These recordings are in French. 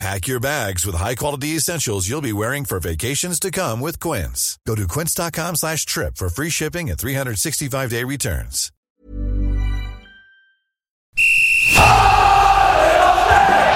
Pack your bags with high-quality essentials you'll be wearing for vacations to come with Quince. Go to quince.com slash trip for free shipping and 365-day returns.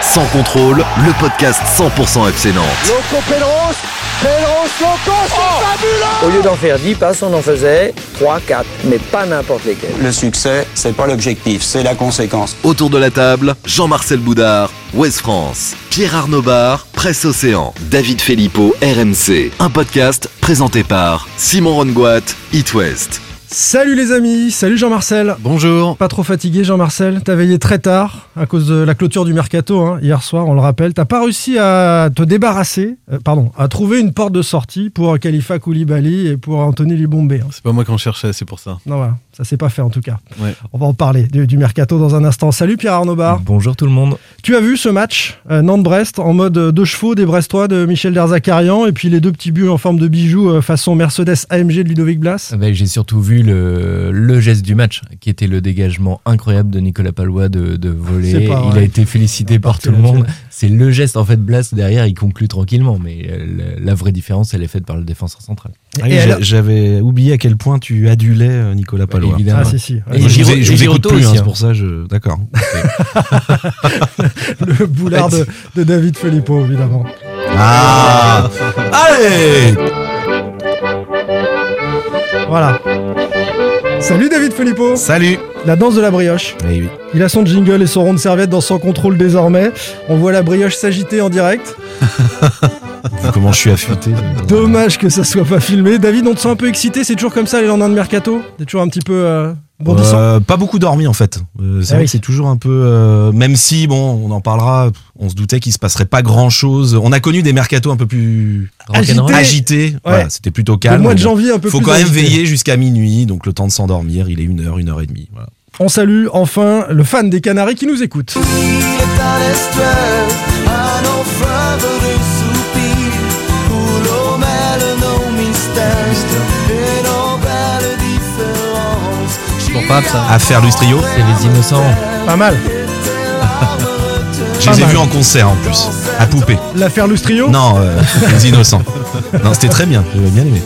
Sans contrôle, le podcast 100% FC Nantes. Loco Pedros, Pedros, Loco, c'est fabuleux Au lieu d'en faire 10 passes, on en faisait 3, 4, mais pas n'importe lesquels. Le succès, c'est pas l'objectif, c'est la conséquence. Autour de la table, Jean-Marcel Boudard, Ouest France, Pierre Arnaud Bar, Presse Océan, David Filippo, RMC. Un podcast présenté par Simon Rongoat, It. Salut les amis, salut Jean-Marcel. Bonjour. Pas trop fatigué Jean-Marcel, t'as veillé très tard à cause de la clôture du mercato hein, hier soir, on le rappelle. T'as pas réussi à te débarrasser, euh, pardon, à trouver une porte de sortie pour Khalifa Koulibaly et pour Anthony Libombé. hein. C'est pas moi qu'on cherchait, c'est pour ça. Non voilà, ça s'est pas fait en tout cas. Ouais. On va en parler du, du mercato dans un instant. Salut Pierre Arnaud Bar. Bonjour tout le monde. Tu as vu ce match euh, Nantes-Brest en mode deux chevaux des Brestois de Michel Derzakarian et puis les deux petits buts en forme de bijoux euh, façon Mercedes AMG de Ludovic Blas? Ah bah, J'ai surtout vu le, le geste du match, qui était le dégagement incroyable de Nicolas Palois de, voler. pas Il a été félicité On par tout le monde. C'est le geste. En fait, Blas, derrière, il conclut tranquillement. Mais euh, la, vraie différence, elle est faite par le défenseur central. Ah oui, alors- j'a- J'avais oublié à quel point tu adulais euh, Nicolas Palois. Évidemment. Ah si si. Et je vous, je vous écoute plus, hein, c'est hein. pour ça. Je... D'accord. le boulard de, de David Filippo évidemment. Ah Allez Voilà. Salut David Filippo. Salut La danse de la brioche. Eh oui. Il a son jingle et son rond de serviette dans son contrôle désormais. On voit la brioche s'agiter en direct. Comment je suis affûté. Dommage que ça soit pas filmé. David, on te sent un peu excité. C'est toujours comme ça les lendemains de mercato? T'es toujours un petit peu euh, bondissant. Euh, pas beaucoup dormi en fait. Euh, c'est Ah vrai oui. que c'est toujours un peu. euh, même si, bon, on en parlera, on se doutait qu'il se passerait pas grand chose. On a connu des mercatos un peu plus Agité. agités. Voilà, c'était plutôt calme. Le mois de janvier un peu Faut plus quand même agité. veiller jusqu'à minuit, donc le temps de s'endormir, il est une heure, une heure et demie. Voilà. On salue enfin le fan des Canaries qui nous écoute. Pape, ça. À faire Lustrio, C'est les innocents. Pas mal. je les ai vus en concert en plus, à Poupée. L'affaire Lustrio. Non, euh, les innocents. Non, c'était très bien, j'avais bien aimé.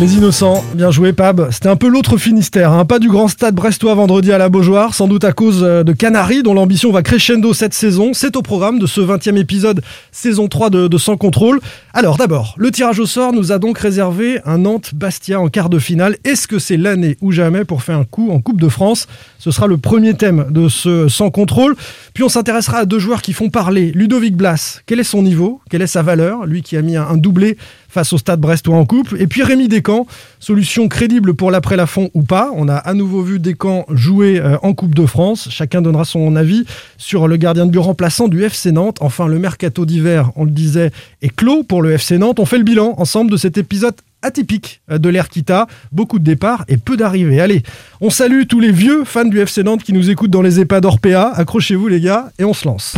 Les innocents, bien joué Pab. C'était un peu l'autre Finistère, hein. pas du grand stade brestois vendredi à la Beaujoire, sans doute à cause euh, de Canaries, dont l'ambition va crescendo cette saison. C'est au programme de ce 20e épisode, saison 3 de, Sans Contrôle. Alors d'abord, le tirage au sort nous a donc réservé un Nantes-Bastia en quart de finale. Est-ce que c'est l'année ou jamais pour faire un coup en Coupe de France? Ce sera le premier thème de ce Sans Contrôle. Puis on s'intéressera à deux joueurs qui font parler. Ludovic Blas, quel est son niveau? Quelle est sa valeur? Lui qui a mis un doublé face au stade brestois en coupe. Et puis Rémi Descamps, solution crédible pour l'après-Lafont ou pas. On a à nouveau vu Descamps jouer euh, en Coupe de France. Chacun donnera son avis sur le gardien de but remplaçant du FC Nantes. Enfin, le mercato d'hiver, on le disait, est clos pour le FC Nantes. On fait le bilan ensemble de cet épisode atypique euh, de l'ère Kita. Beaucoup de départs et peu d'arrivées. Allez, on salue tous les vieux fans du FC Nantes qui nous écoutent dans les EHPAD Orpea. Accrochez-vous les gars et on se lance.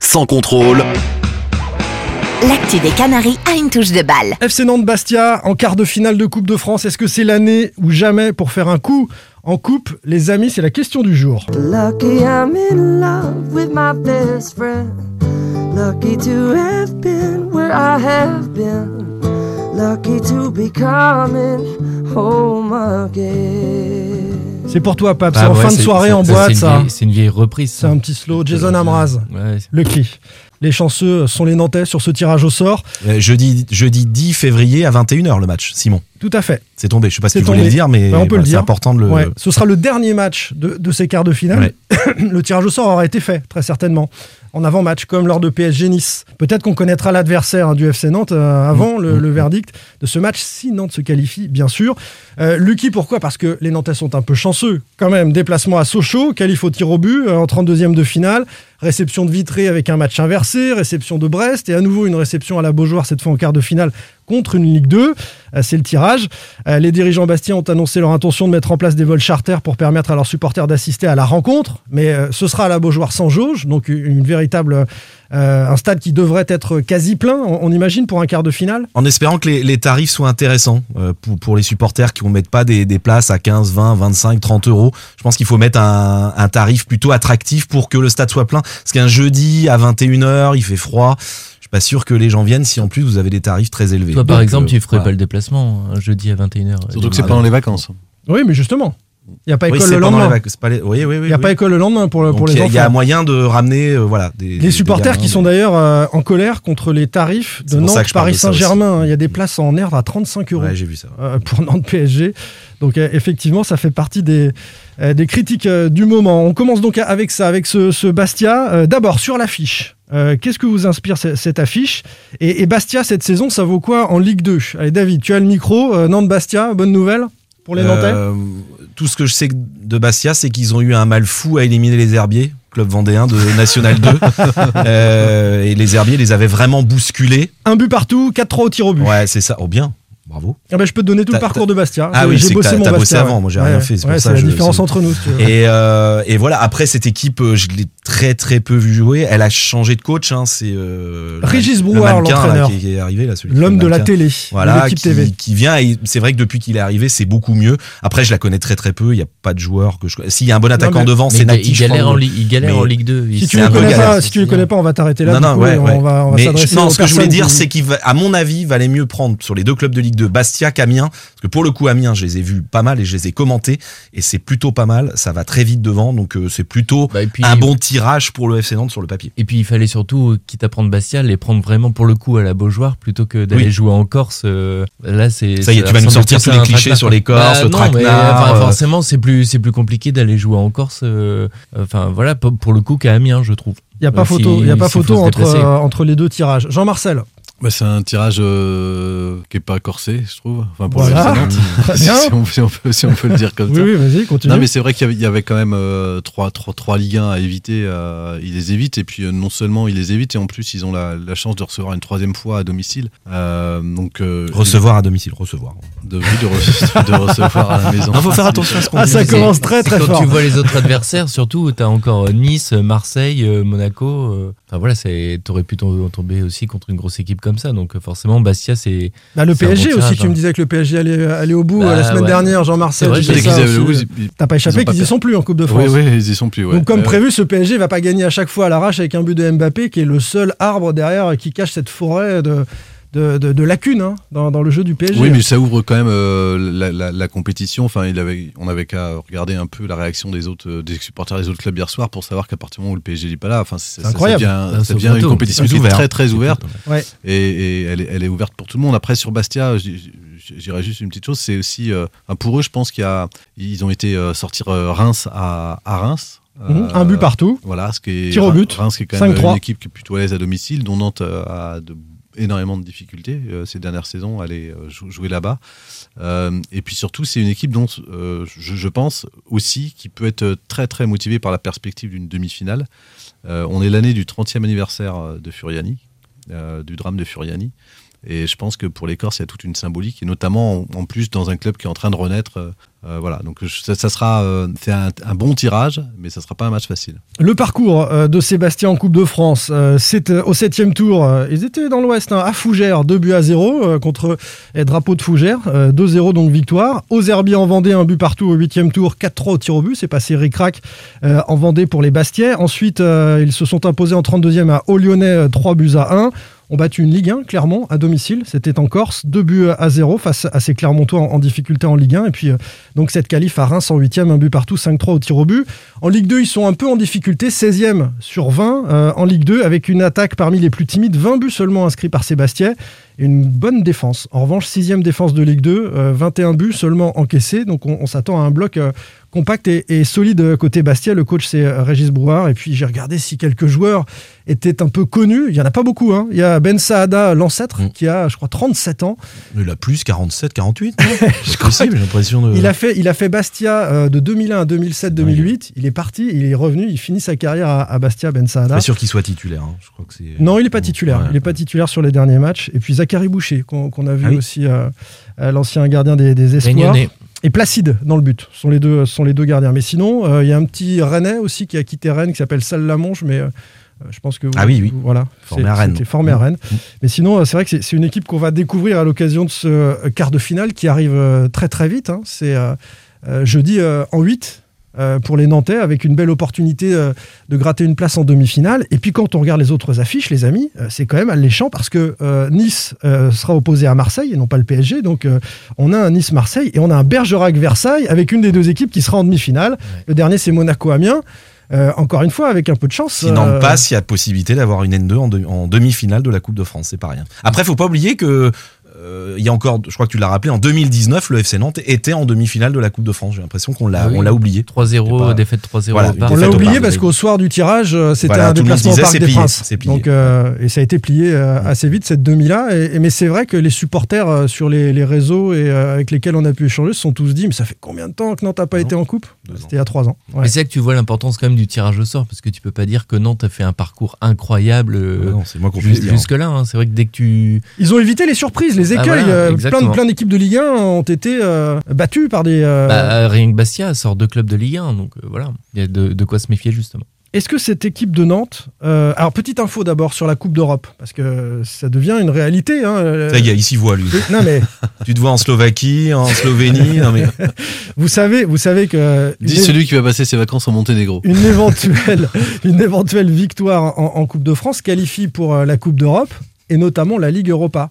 Sans contrôle, L'actu des Canaries a une touche de balle. FC Nantes Bastia en quart de finale de Coupe de France. Est-ce que c'est l'année ou jamais pour faire un coup en coupe Les amis, c'est la question du jour. Lucky I'm in love with my best friend. Lucky to have been where I have been. Lucky to be coming home again. C'est pour toi, Pape. Ah c'est en ouais, fin de soirée en ça, boîte, c'est une ça. vieille- C'est une vieille reprise. C'est un petit slow. Jason Amraz, Ouais, le. Les chanceux sont les Nantais sur ce tirage au sort. Euh, jeudi, jeudi 10 février à 21h le match, Simon. Tout à fait. C'est tombé, je sais pas si C'est tu voulais tombé. le dire, mais on peut voilà, le c'est dire. important de le... Ouais. Ce sera le dernier match de, de ces quarts de finale. Ouais. le tirage au sort aura été fait, très certainement. En avant-match, comme lors de PSG Nice. Peut-être qu'on connaîtra l'adversaire hein, du FC Nantes euh, avant le, le verdict de ce match, si Nantes se qualifie, bien sûr. Euh, Lucky, pourquoi? Parce que les Nantais sont un peu chanceux. Quand même, déplacement à Sochaux, qualif au tir au but euh, en 32e de finale, réception de Vitré avec un match inversé, réception de Brest, et à nouveau une réception à la Beaujoire, cette fois en quart de finale contre une Ligue 2. Euh, C'est le tirage. Euh, Les dirigeants Bastien ont annoncé leur intention de mettre en place des vols charters pour permettre à leurs supporters d'assister à la rencontre. Mais euh, ce sera à la Beaujoire sans jauge, donc une véritable, un stade qui devrait être quasi plein, on, imagine, pour un quart de finale. En espérant que les, tarifs soient intéressants pour, les supporters qui ne mettent pas des, des places à 15, 20, 25, 30 euros. Je pense qu'il faut mettre un, un tarif plutôt attractif pour que le stade soit plein. Parce qu'un jeudi à 21h, il fait froid. Suis pas sûr que les gens viennent si en plus vous avez des tarifs très élevés. Toi, par Donc, exemple, euh, tu ferais voilà. pas le déplacement un jeudi à 21h. Surtout que c'est pendant les vacances. Oui, mais justement, il n'y a pas école le les lendemain. vacances. c'est pas les- Oui, oui, oui. Il n'y a oui. pas école le lendemain pour, le- pour Donc, les y a- enfants. Il y a moyen de ramener, euh, voilà, des, Les des- supporters des qui sont d'ailleurs euh, en colère contre les tarifs de Nantes Paris. Saint-Germain. Il y a des places en air à 35 euros Ouais, j'ai vu ça. euh, pour Nantes PSG. Donc euh, effectivement, ça fait partie des, euh, des critiques euh, du moment. On commence donc avec ça, avec ce, ce Bastia. Euh, D'abord sur l'affiche. Euh, Qu'est-ce que vous inspire ce- cette affiche? Et, et Bastia cette saison, ça vaut quoi en Ligue 2 Allez David, tu as le micro. Euh, Nantes-Bastia, bonne nouvelle pour les Nantais? Euh, tout ce que je sais de Bastia, c'est qu'ils ont eu un mal fou à éliminer les Herbiers, club vendéen de National 2. Euh, et les Herbiers les avaient vraiment bousculés. Un but partout, 4-3 au tir au but. Ouais, c'est ça. Oh bien, bravo. Ah ben, je peux te donner tout le parcours de Bastia. Ah oui, j'ai bossé t'as- mon bossé avant, ouais. moi, j'ai rien fait, c'est ouais, la je- différence entre nous. si tu veux. Et, euh, et voilà, après cette équipe, je l'ai très très peu vu jouer. Elle a changé de coach. Hein, c'est euh, Régis Brouard, l'entraîneur. qui, qui est arrivé là, L'homme de la télé, voilà, l'équipe qui, TV. qui vient. Et c'est vrai que depuis qu'il est arrivé, c'est beaucoup mieux. Après, je la connais très très peu. Il y a pas de joueur que je. S'il y a un bon attaquant mais- devant, c'est Nati. il galère, en, Ligue- il galère Mais- en Ligue 2. Il- Si tu peu connais galère, pas, si tu les connais pas, on va t'arrêter là. Non, non, coup, ouais, et ouais. On va, on va Mais s'adresser je- non, ce que je voulais dire, c'est qu'il va, à mon avis, valait mieux prendre sur les deux clubs de Ligue 2, Bastia qu'Amiens. Parce que pour le coup, Amiens, je les ai vus pas mal et je les ai commentés. Et c'est plutôt pas mal. Ça va très vite devant. Donc, euh, c'est plutôt Bah, un bon tirage pour le FC Nantes sur le papier. Et puis il fallait surtout, quitte à prendre Bastia, les prendre vraiment pour le coup à la Beaujoire plutôt que d'aller Oui. jouer en Corse. euh, là, c'est. Ça y est, tu vas nous sortir tous les clichés sur les. Corses, le non, mais, traquenard, enfin, euh. forcément, c'est plus, c'est plus compliqué d'aller jouer en Corse. euh, Enfin voilà, pour le coup qu'à Amiens, je trouve. Il n'y a pas photo, si- il y a pas photo entre, euh, entre les deux tirages. Jean-Marcel, Bah, c'est un tirage euh, qui est pas corsé, je trouve. Enfin, pour Voilà. si, on, si on peut, si on peut le dire comme oui, ça. oui, vas-y, continue. Non, mais c'est vrai qu'il y avait, il y avait quand même euh, trois, trois, trois Ligue 1 à éviter. euh, ils les évitent. Et puis, euh, non seulement ils les évitent, et en plus, ils ont la, la chance de recevoir une troisième fois à domicile. Euh, donc, euh, Recevoir à domicile, recevoir. De, oui, de, re- de recevoir à la maison. Non, faut faire attention à ce qu'on Ah, ça commence très très quand fort. tu vois les autres adversaires, surtout, tu as encore Nice, Marseille, Monaco. Enfin voilà, c'est- t'aurais pu tom- tomber aussi contre une grosse équipe comme ça. Donc euh, forcément, Bastia, c'est. Bah, le bon PSG aussi, tu me hein. disais que le PSG allait, allait au bout Bah, euh, la semaine ouais. dernière, Jean-Marcel. T'as pas échappé qu'ils y sont plus en Coupe de Oui, France. oui, ils y sont plus. ouais. Donc comme Ouais, prévu, ce PSG va pas gagner à chaque fois à l'arrache avec un but de Mbappé qui est le seul arbre derrière qui cache cette forêt de, de, de- de lacunes hein, dans, dans le jeu du PSG. Oui, mais ça ouvre quand même euh, la, la- la compétition. Enfin, il avait, on avait qu'à regarder un peu la réaction des autres, euh, des supporters des autres clubs hier soir pour savoir qu'à partir du moment où le PSG n'est pas là, enfin, c'est- ça incroyable. devient, ça devient une compétition qui est très très ouverte Ouais. et, et elle, est, elle est ouverte pour tout le monde. Après, sur Bastia, j- j- j'irais juste une petite chose, c'est aussi, euh, pour eux, je pense qu'il y a, ils ont été euh, sortir euh, Reims à, à Reims. Mhm, Euh, un but partout. Voilà, ce qui est Tir au but. Reims qui est quand même 5-3. une équipe qui est plutôt à l'aise à domicile, dont Nantes euh, a de- énormément de difficultés euh, ces dernières saisons à aller euh, jou- jouer là-bas. Euh, et puis surtout, c'est une équipe dont je, pense aussi qui peut être très très motivée par la perspective d'une demi-finale. On est l'année du 30e anniversaire de Furiani, du drame de Furiani. Et je pense que pour les Corses, il y a toute une symbolique, et notamment en, plus dans un club qui est en train de renaître. euh, euh, voilà, donc ça, sera euh, un, bon tirage, mais ça sera pas un match facile. Le parcours de Sébastien en Coupe de France, c'est au septième tour. ils étaient dans l'Ouest, hein, à Fougères, 2 buts à 0 euh, contre les drapeaux de Fougères, euh, 2-0 donc victoire. Aux Herbiers en Vendée, un but partout au huitième tour, 4-3 au tir au but. C'est passé ric-rac en Vendée pour les Bastiais. Ensuite, ils se sont imposés en 32e à Haut-Lyonnais, 3 buts à 1 ont battu une Ligue 1, Clermont, à domicile. C'était en Corse, 2 buts à 0 face à ces Clermontois en, difficulté en Ligue 1. Et puis, euh, donc, cette qualif à Reims en 8e, un but partout, 5-3 au tir au but. En Ligue 2, ils sont un peu en difficulté, 16e sur 20 euh, en Ligue 2, avec une attaque parmi les plus timides, 20 buts seulement inscrits par Sébastien. Et une bonne défense. En revanche, 6e défense de Ligue 2, euh, 21 buts seulement encaissés. Donc, on, on s'attend à un bloc. Compact et, et solide côté Bastia. Le coach, c'est euh, Régis Brouard. Et puis, j'ai regardé si quelques joueurs étaient un peu connus. Il n'y en a pas beaucoup. hein. Il y a Ben Saada, l'ancêtre, Mm. qui a, je crois, 37 ans. Il a plus 47, 48. C'est possible, j'ai l'impression de. Il a fait, il a fait Bastia euh, de 2001 à 2007-2008. Il est parti, il est revenu, il finit sa carrière à, à Bastia, Ben Saada. Pas sûr qu'il soit titulaire. hein. Je crois que c'est. Non, il n'est pas titulaire. Ouais. Il n'est pas titulaire sur les derniers matchs. Et puis Zachary Boucher, qu'on qu'on a vu Ah oui. aussi, euh, l'ancien gardien des, des Espoirs. Réunionnais. Et Placide dans le but, ce sont les deux, sont les deux gardiens. Mais sinon, euh, il y a un petit Rennais aussi qui a quitté Rennes, qui s'appelle Salle Lamonge, mais euh, je pense que vous- Ah oui, oui. vous- voilà, Formé à Rennes. formé à Mmh. Rennes. Mais sinon, euh, c'est vrai que c'est- une équipe qu'on va découvrir à l'occasion de ce quart de finale qui arrive très très vite. hein. C'est euh, jeudi en 8 euh, pour les Nantais, avec une belle opportunité euh, de gratter une place en demi-finale. Et puis quand on regarde les autres affiches, les amis, euh, c'est quand même alléchant parce que Nice sera opposé à Marseille et non pas le PSG. Donc on a un Nice-Marseille et on a un Bergerac-Versailles avec une des deux équipes qui sera en demi-finale. Le dernier, c'est Monaco-Amiens. Euh, encore une fois, avec un peu de chance. Si Nantes euh, passe, il y a possibilité d'avoir une N2 en, en demi-finale de la Coupe de France, c'est pas rien. Après, faut pas oublier que euh, il y a encore, je crois que tu l'as rappelé, en 2019, le FC Nantes était en demi-finale de la Coupe de France. J'ai l'impression qu'on l'a, Ah oui. on l'a oublié. 3-0, C'était pas- défaite 3-0 Voilà, au parc. On l'a au oublié parc, parce qu'au soir du tirage, euh, c'était Voilà, un déplacement au disait, Parc c'est des plié, Princes. Donc, euh, et ça a été plié euh, assez vite cette demi-là. Et, et- mais c'est vrai que les supporters euh, sur les, les réseaux et euh, avec lesquels on a pu échanger se sont tous dit, mais ça fait combien de temps que Nantes n'a pas été en coupe? C'était il y a trois ans. Ouais. Mais c'est là que tu vois l'importance quand même du tirage au sort, parce que tu peux pas dire que Nantes a fait un parcours incroyable euh, Ouais, non, c'est moi qu'on ju- puisse dire. jusque-là. hein. C'est vrai que dès que tu. Ils ont évité les surprises, les Ah, écueils. voilà, euh, plein, de, plein d'équipes de Ligue 1 ont été euh, battues par des. euh, Bah, rien que Bastia sort deux clubs de Ligue 1, donc euh, voilà, il y a de, de quoi se méfier justement. Est-ce que cette équipe de Nantes. euh, alors, petite info d'abord sur la Coupe d'Europe, parce que ça devient une réalité. hein, euh, Ça y est, il s'y voit lui. Non, mais tu te vois en Slovaquie, en Slovénie. non mais vous savez, vous savez que. Dis une- celui qui va passer ses vacances en Monténégro. une éventuelle, une éventuelle victoire en, en Coupe de France qualifie pour euh, la Coupe d'Europe et notamment la Ligue Europa.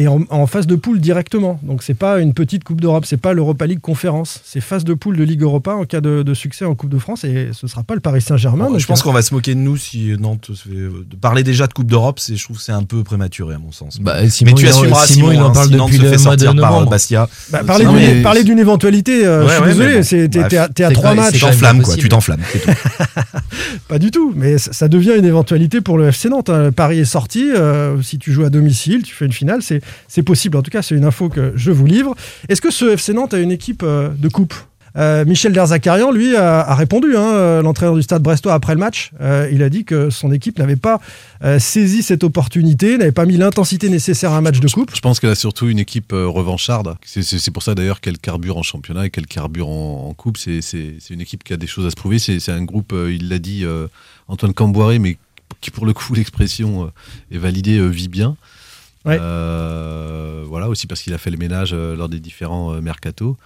Et en, en phase de poule directement. Donc c'est pas une petite Coupe d'Europe, c'est pas l'Europa League conférence. C'est phase de poule de Ligue Europa en cas de, de succès en Coupe de France et ce sera pas le Paris Saint-Germain. Bon, je pense euh, qu'on va se moquer de nous si Nantes se fait. De parler déjà de Coupe d'Europe, c'est, je trouve que c'est un peu prématuré à mon sens. Bah, Simon, mais tu assumeras Simon, Simon, il en hein, parle si Nantes depuis se le mois de sortir par. Bastia. bah, parler d'une mais- parler d'une éventualité, euh, Ouais, je suis ouais, désolé, bon. t'es à, trois matchs. Tu t'enflammes quoi, tu t'enflammes. c'est tout. Pas du tout, mais ça devient une éventualité pour le FC Nantes. hein. Paris est sorti, euh, si tu joues à domicile, tu fais une finale, c'est c'est possible. En tout cas, c'est une info que je vous livre. Est-ce que ce FC Nantes a une équipe euh, de coupe? Euh, Michel Derzakarian, lui, a, répondu, hein, euh, l'entraîneur du stade brestois, après le match. Il a dit que son équipe n'avait pas saisi cette opportunité, n'avait pas mis l'intensité nécessaire à un match de coupe. Je pense qu'elle a surtout une équipe revancharde. C'est- pour ça d'ailleurs qu'elle carbure en championnat et qu'elle carbure en, coupe. C'est une équipe qui a des choses à se prouver. C'est un groupe, il l'a dit Antoine Camboiré, mais qui pour le coup l'expression est validée, vit bien. Ouais. Euh, voilà aussi parce qu'il a fait le ménage euh, lors des différents euh, mercatos.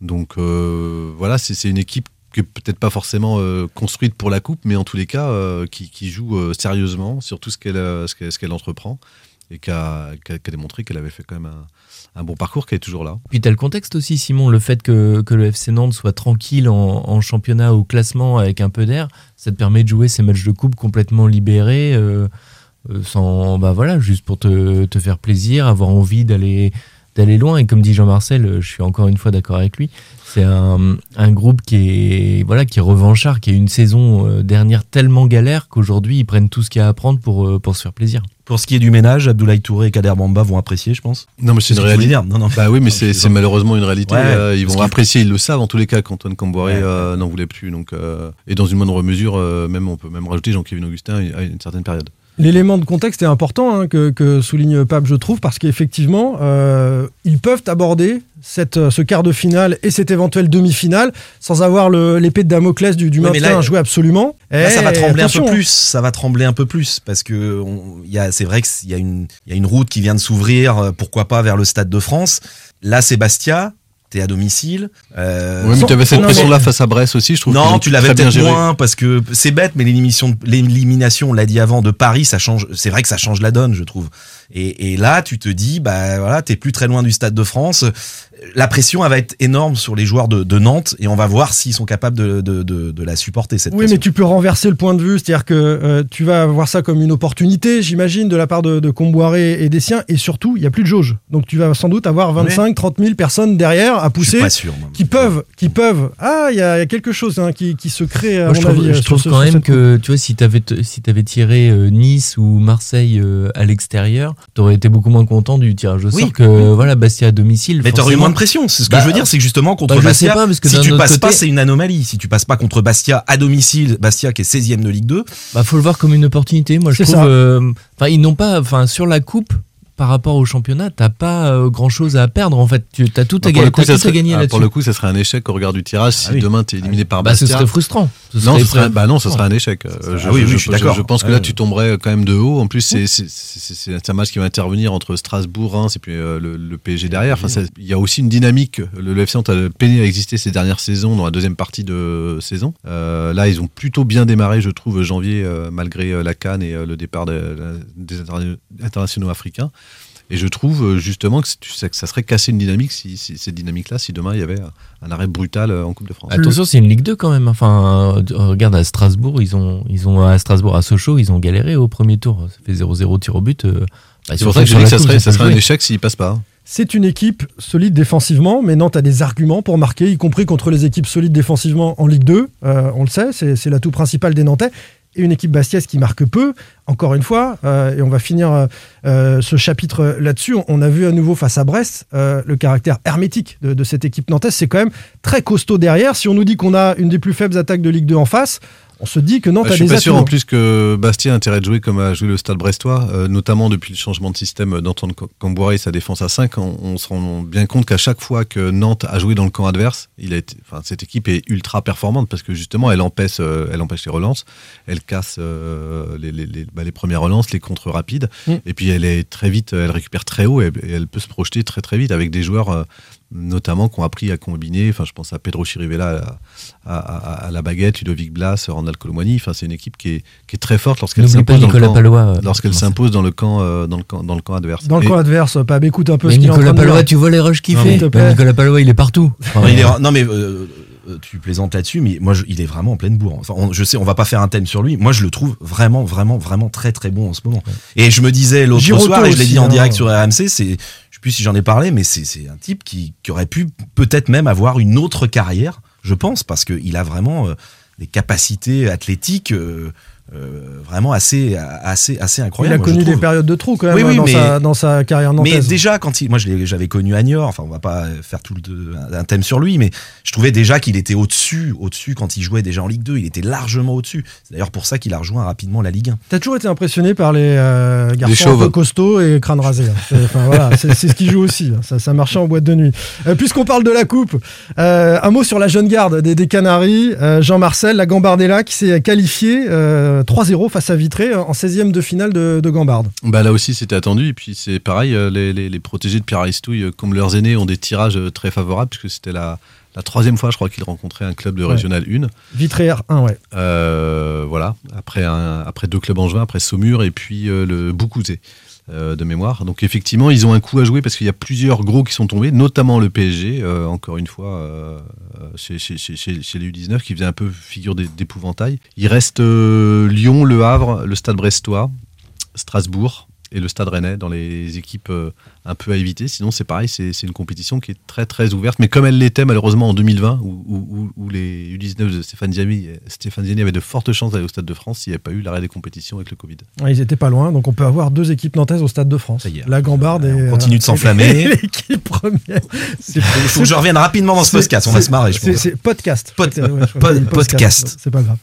Donc voilà, c'est c'est une équipe qui est peut-être pas forcément euh, construite pour la coupe, mais en tous les cas euh, qui, qui joue euh, sérieusement sur tout ce qu'elle ce qu'elle entreprend et qui a, démontré qu'elle avait fait quand même un, un bon parcours, qu'elle est toujours là. Puis t'as le contexte aussi, Simon, le fait que, que le FC Nantes soit tranquille en, en championnat au classement avec un peu d'air, ça te permet de jouer ces matchs de coupe complètement libérés, sans, bah voilà, juste pour te, te faire plaisir, avoir envie d'aller d'aller loin. Et comme dit Jean-Marcel, euh, je suis encore une fois d'accord avec lui. C'est un, un groupe qui est voilà qui est revanchard, qui a eu une saison euh, dernière tellement galère qu'aujourd'hui ils prennent tout ce qu'il y a à apprendre pour, euh, pour se faire plaisir. Pour ce qui est du ménage, Abdoulaye Touré et Kader Bamba vont apprécier, je pense. Non, mais c'est ce une réalité. Non, non. Bah oui, mais c'est malheureusement une réalité. Ouais, Euh, ils vont apprécier, ils le savent en tous les cas qu'Antoine Camboiré Ouais. euh, n'en voulait plus. Donc, euh, et dans une moindre mesure, euh, même on peut même rajouter Jean-Kévin Augustin à une certaine période. L'élément de contexte est important hein, que, que souligne Pape, je trouve, parce qu'effectivement, euh, ils peuvent aborder cette, euh, ce quart de finale et cette éventuelle demi-finale sans avoir l'épée de Damoclès du, du Oui, maintien là- à jouer absolument. Là, ça Eh, va trembler un peu hein. plus. Ça va trembler un peu plus parce que on- il y a- c'est vrai qu'il y a une, il y a une route qui vient de s'ouvrir. euh, Pourquoi pas vers le Stade de France. Là, c'est Bastia. T'es à domicile. Euh, Ouais, mais tu avais cette pression-là face à Brest aussi, je trouve. non, tu l'avais peut-être moins parce que c'est bête, mais l'élimination, l'élimination, on l'a dit avant, de Paris, ça change. C'est vrai que ça change la donne, je trouve. Et, et là, tu te dis, bah voilà, t'es plus très loin du Stade de France. La pression, elle va être énorme sur les joueurs de, de Nantes et on va voir s'ils sont capables de, de, de, de la supporter cette Oui, pression. mais tu peux renverser le point de vue, c'est-à-dire que euh, tu vas voir ça comme une opportunité, j'imagine, de la part de, de Comboiré et des siens, et surtout, il n'y a plus de jauge. Donc tu vas sans doute avoir 25, 30 000 personnes derrière à Je suis pousser, pas sûr. qui peuvent, qui peuvent. Ah, il y, a il y a quelque chose hein, qui, qui se crée, à Moi, je trouve, avis. je sur trouve ce- quand même que, tu vois, si t'avais, t- si t'avais tiré euh, Nice ou Marseille euh, à l'extérieur, t'aurais été beaucoup moins content du tirage au Oui, sort que, voilà, Bastia à domicile. Mais t'aurais eu forcément. moins de pression. C'est ce que Bah, je veux dire, c'est que justement contre bah, Bastia, pas, parce que si tu passes pas, c'est une anomalie. Si tu passes pas contre Bastia à domicile, Bastia qui est 16 e de Ligue 2, Bah, faut le voir comme une opportunité. Moi, je trouve. euh, Enfin, ils n'ont pas. Enfin, sur la coupe. Par rapport au championnat, t'as pas grand chose à perdre en fait. Tu as tout Bah, à, pour ga- le coup, ça tout à serait- gagner ah, là-dessus. Pour le coup, ça serait un échec au regard du tirage si Ah oui. demain tu es éliminé par Bah, ce Bastia. serait frustrant. Ce Non, serait ce serait, bah non, ce serait un échec. Euh, Ah oui, oui, je suis d'accord. Je pense que là, tu tomberais quand même de haut. En plus, c'est un match qui va intervenir entre Strasbourg, Reims et puis euh, le, le PSG derrière. Enfin, ça- il y a aussi une dynamique. Le, le FC ont peiné à exister ces dernières saisons dans la deuxième partie de saison. Euh, là, ils ont plutôt bien démarré, je trouve, janvier, euh, malgré euh, la Cannes et euh, le départ de- des interna- internationaux africains. Et je trouve euh, justement que, c'est- tu sais, que ça serait casser une dynamique, si, si- cette dynamique-là, si demain il y avait un arrêt brutal euh, en Coupe de France. Attention, c'est une Ligue 2 quand même. Enfin, euh, regarde à Strasbourg, ils ont, ils ont à Strasbourg, à Sochaux, ils ont galéré au premier tour. Ça fait 0-0 tir au but. bah, C'est pour ça que je sur dis la que ça serait, ça serait un échec s'il passe pas. C'est une équipe solide défensivement, mais Nantes a des arguments pour marquer, y compris contre les équipes solides défensivement en Ligue 2. Euh, on le sait, c'est c'est l'atout principal des Nantais. Et une équipe bastiaise qui marque peu, encore une fois, euh, et on va finir euh, euh, ce chapitre là-dessus. On, a vu à nouveau face à Brest le caractère hermétique de, de cette équipe nantaise. C'est quand même très costaud derrière. Si on nous dit qu'on a une des plus faibles attaques de Ligue 2 en face, on se dit que Nantes Ah, a je suis des pas atouts. sûr en plus que Bastia a intérêt de jouer comme a joué le Stade Brestois, euh, notamment depuis le changement de système d'Antoine Camboire et sa défense à 5. On, on se rend bien compte qu'à chaque fois que Nantes a joué dans le camp adverse, il a été, enfin, cette équipe est ultra performante parce que justement elle empêche, euh, elle empêche les relances, elle casse euh, les, les- les- bah, les premières relances, les contres rapides, Mm. et puis elle est très vite, elle récupère très haut et, et elle peut se projeter très très vite avec des joueurs. Notamment qui ont appris à combiner, enfin je pense à Pedro Chirivella à, à- à- à la baguette, Ludovic Blas, Randall Colomwani, enfin c'est une équipe qui est, qui est très forte lorsqu'elle N'oublie pas s'impose dans le Nicolas camp, Palois. euh, lorsqu'elle s'impose dans le camp euh, dans le camp dans le camp adverse. Dans le camp adverse, Pab, écoute un peu Mais ce Nicolas Palois, tu vois les rushs qu'il fait Nicolas Palois, il est partout. Enfin, Non, il est- non, mais euh, tu plaisantes là-dessus, mais moi, je- il est vraiment en pleine bourre. Enfin, on- je sais, on va pas faire un thème sur lui. Moi, je le trouve vraiment, vraiment, vraiment très, très bon en ce moment. Et je me disais l'autre soir, et je l'ai dit en hein. direct sur RMC, c'est, plus si j'en ai parlé, mais c'est, un type qui, qui aurait pu peut-être même avoir une autre carrière, je pense, parce qu'il a vraiment euh, des capacités athlétiques. Euh, vraiment assez assez assez Il incroyable a moi, je connu des périodes de trou quand même Oui, oui, dans, mais- sa, dans sa carrière Mais nantaise. déjà, quand il, moi j'avais connu à Niort, enfin on va pas faire tout le, un thème sur lui, mais je trouvais déjà qu'il était au-dessus, au-dessus quand il jouait déjà en Ligue 2, il était largement au-dessus. C'est d'ailleurs pour ça qu'il a rejoint rapidement la Ligue 1. T'as toujours été impressionné par les euh, garçons un chauves. peu costauds et crâne rasé. hein. C'est- Enfin, voilà, c'est ce qui joue aussi. hein. Ça, ça marchait en boîte de nuit. Euh, Puisqu'on parle de la coupe, euh, un mot sur la jeune garde des, des Canaries. Euh, Jean-Marcel, la Gambardella, qui s'est qualifié euh, 3-0 face à Vitré euh, en 16e de finale de, de Gambarde. Bah là aussi c'était attendu et puis c'est pareil euh, les, les- les protégés de Pierre Aristouille euh, comme leurs aînés ont des tirages très favorables puisque c'était la, la troisième fois je crois qu'ils rencontraient un club de Ouais. régional 1 Vitré R1, ouais. Euh, voilà après un, après deux clubs angevins après Saumur et puis euh, le Boucouzé euh, de mémoire donc effectivement ils ont un coup à jouer parce qu'il y a plusieurs gros qui sont tombés notamment le PSG encore une fois chez, chez, chez, chez- chez les U19 qui faisait un peu figure d'é- d'épouvantail il reste Lyon Le Havre le Stade Brestois Strasbourg et le Stade Rennais dans les équipes euh, un peu à éviter. Sinon, c'est pareil, c'est une compétition qui est très très ouverte, mais comme elle l'était malheureusement en 2020, où, où- où- où les U19 de Stéphane Ziani, Stéphane Ziani de fortes chances d'aller au Stade de France s'il n'y avait pas eu l'arrêt des compétitions avec le Covid. Ouais, Ils étaient pas loin, donc on peut avoir deux équipes nantaises au Stade de France. Est. La Gambarde et. On continue de euh, s'enflammer. L'équipe première. Il faut que je revienne rapidement dans ce podcast, on va se marrer, je c'est- pense. C'est podcast. Pod- Ouais, podcast. C'est pas grave.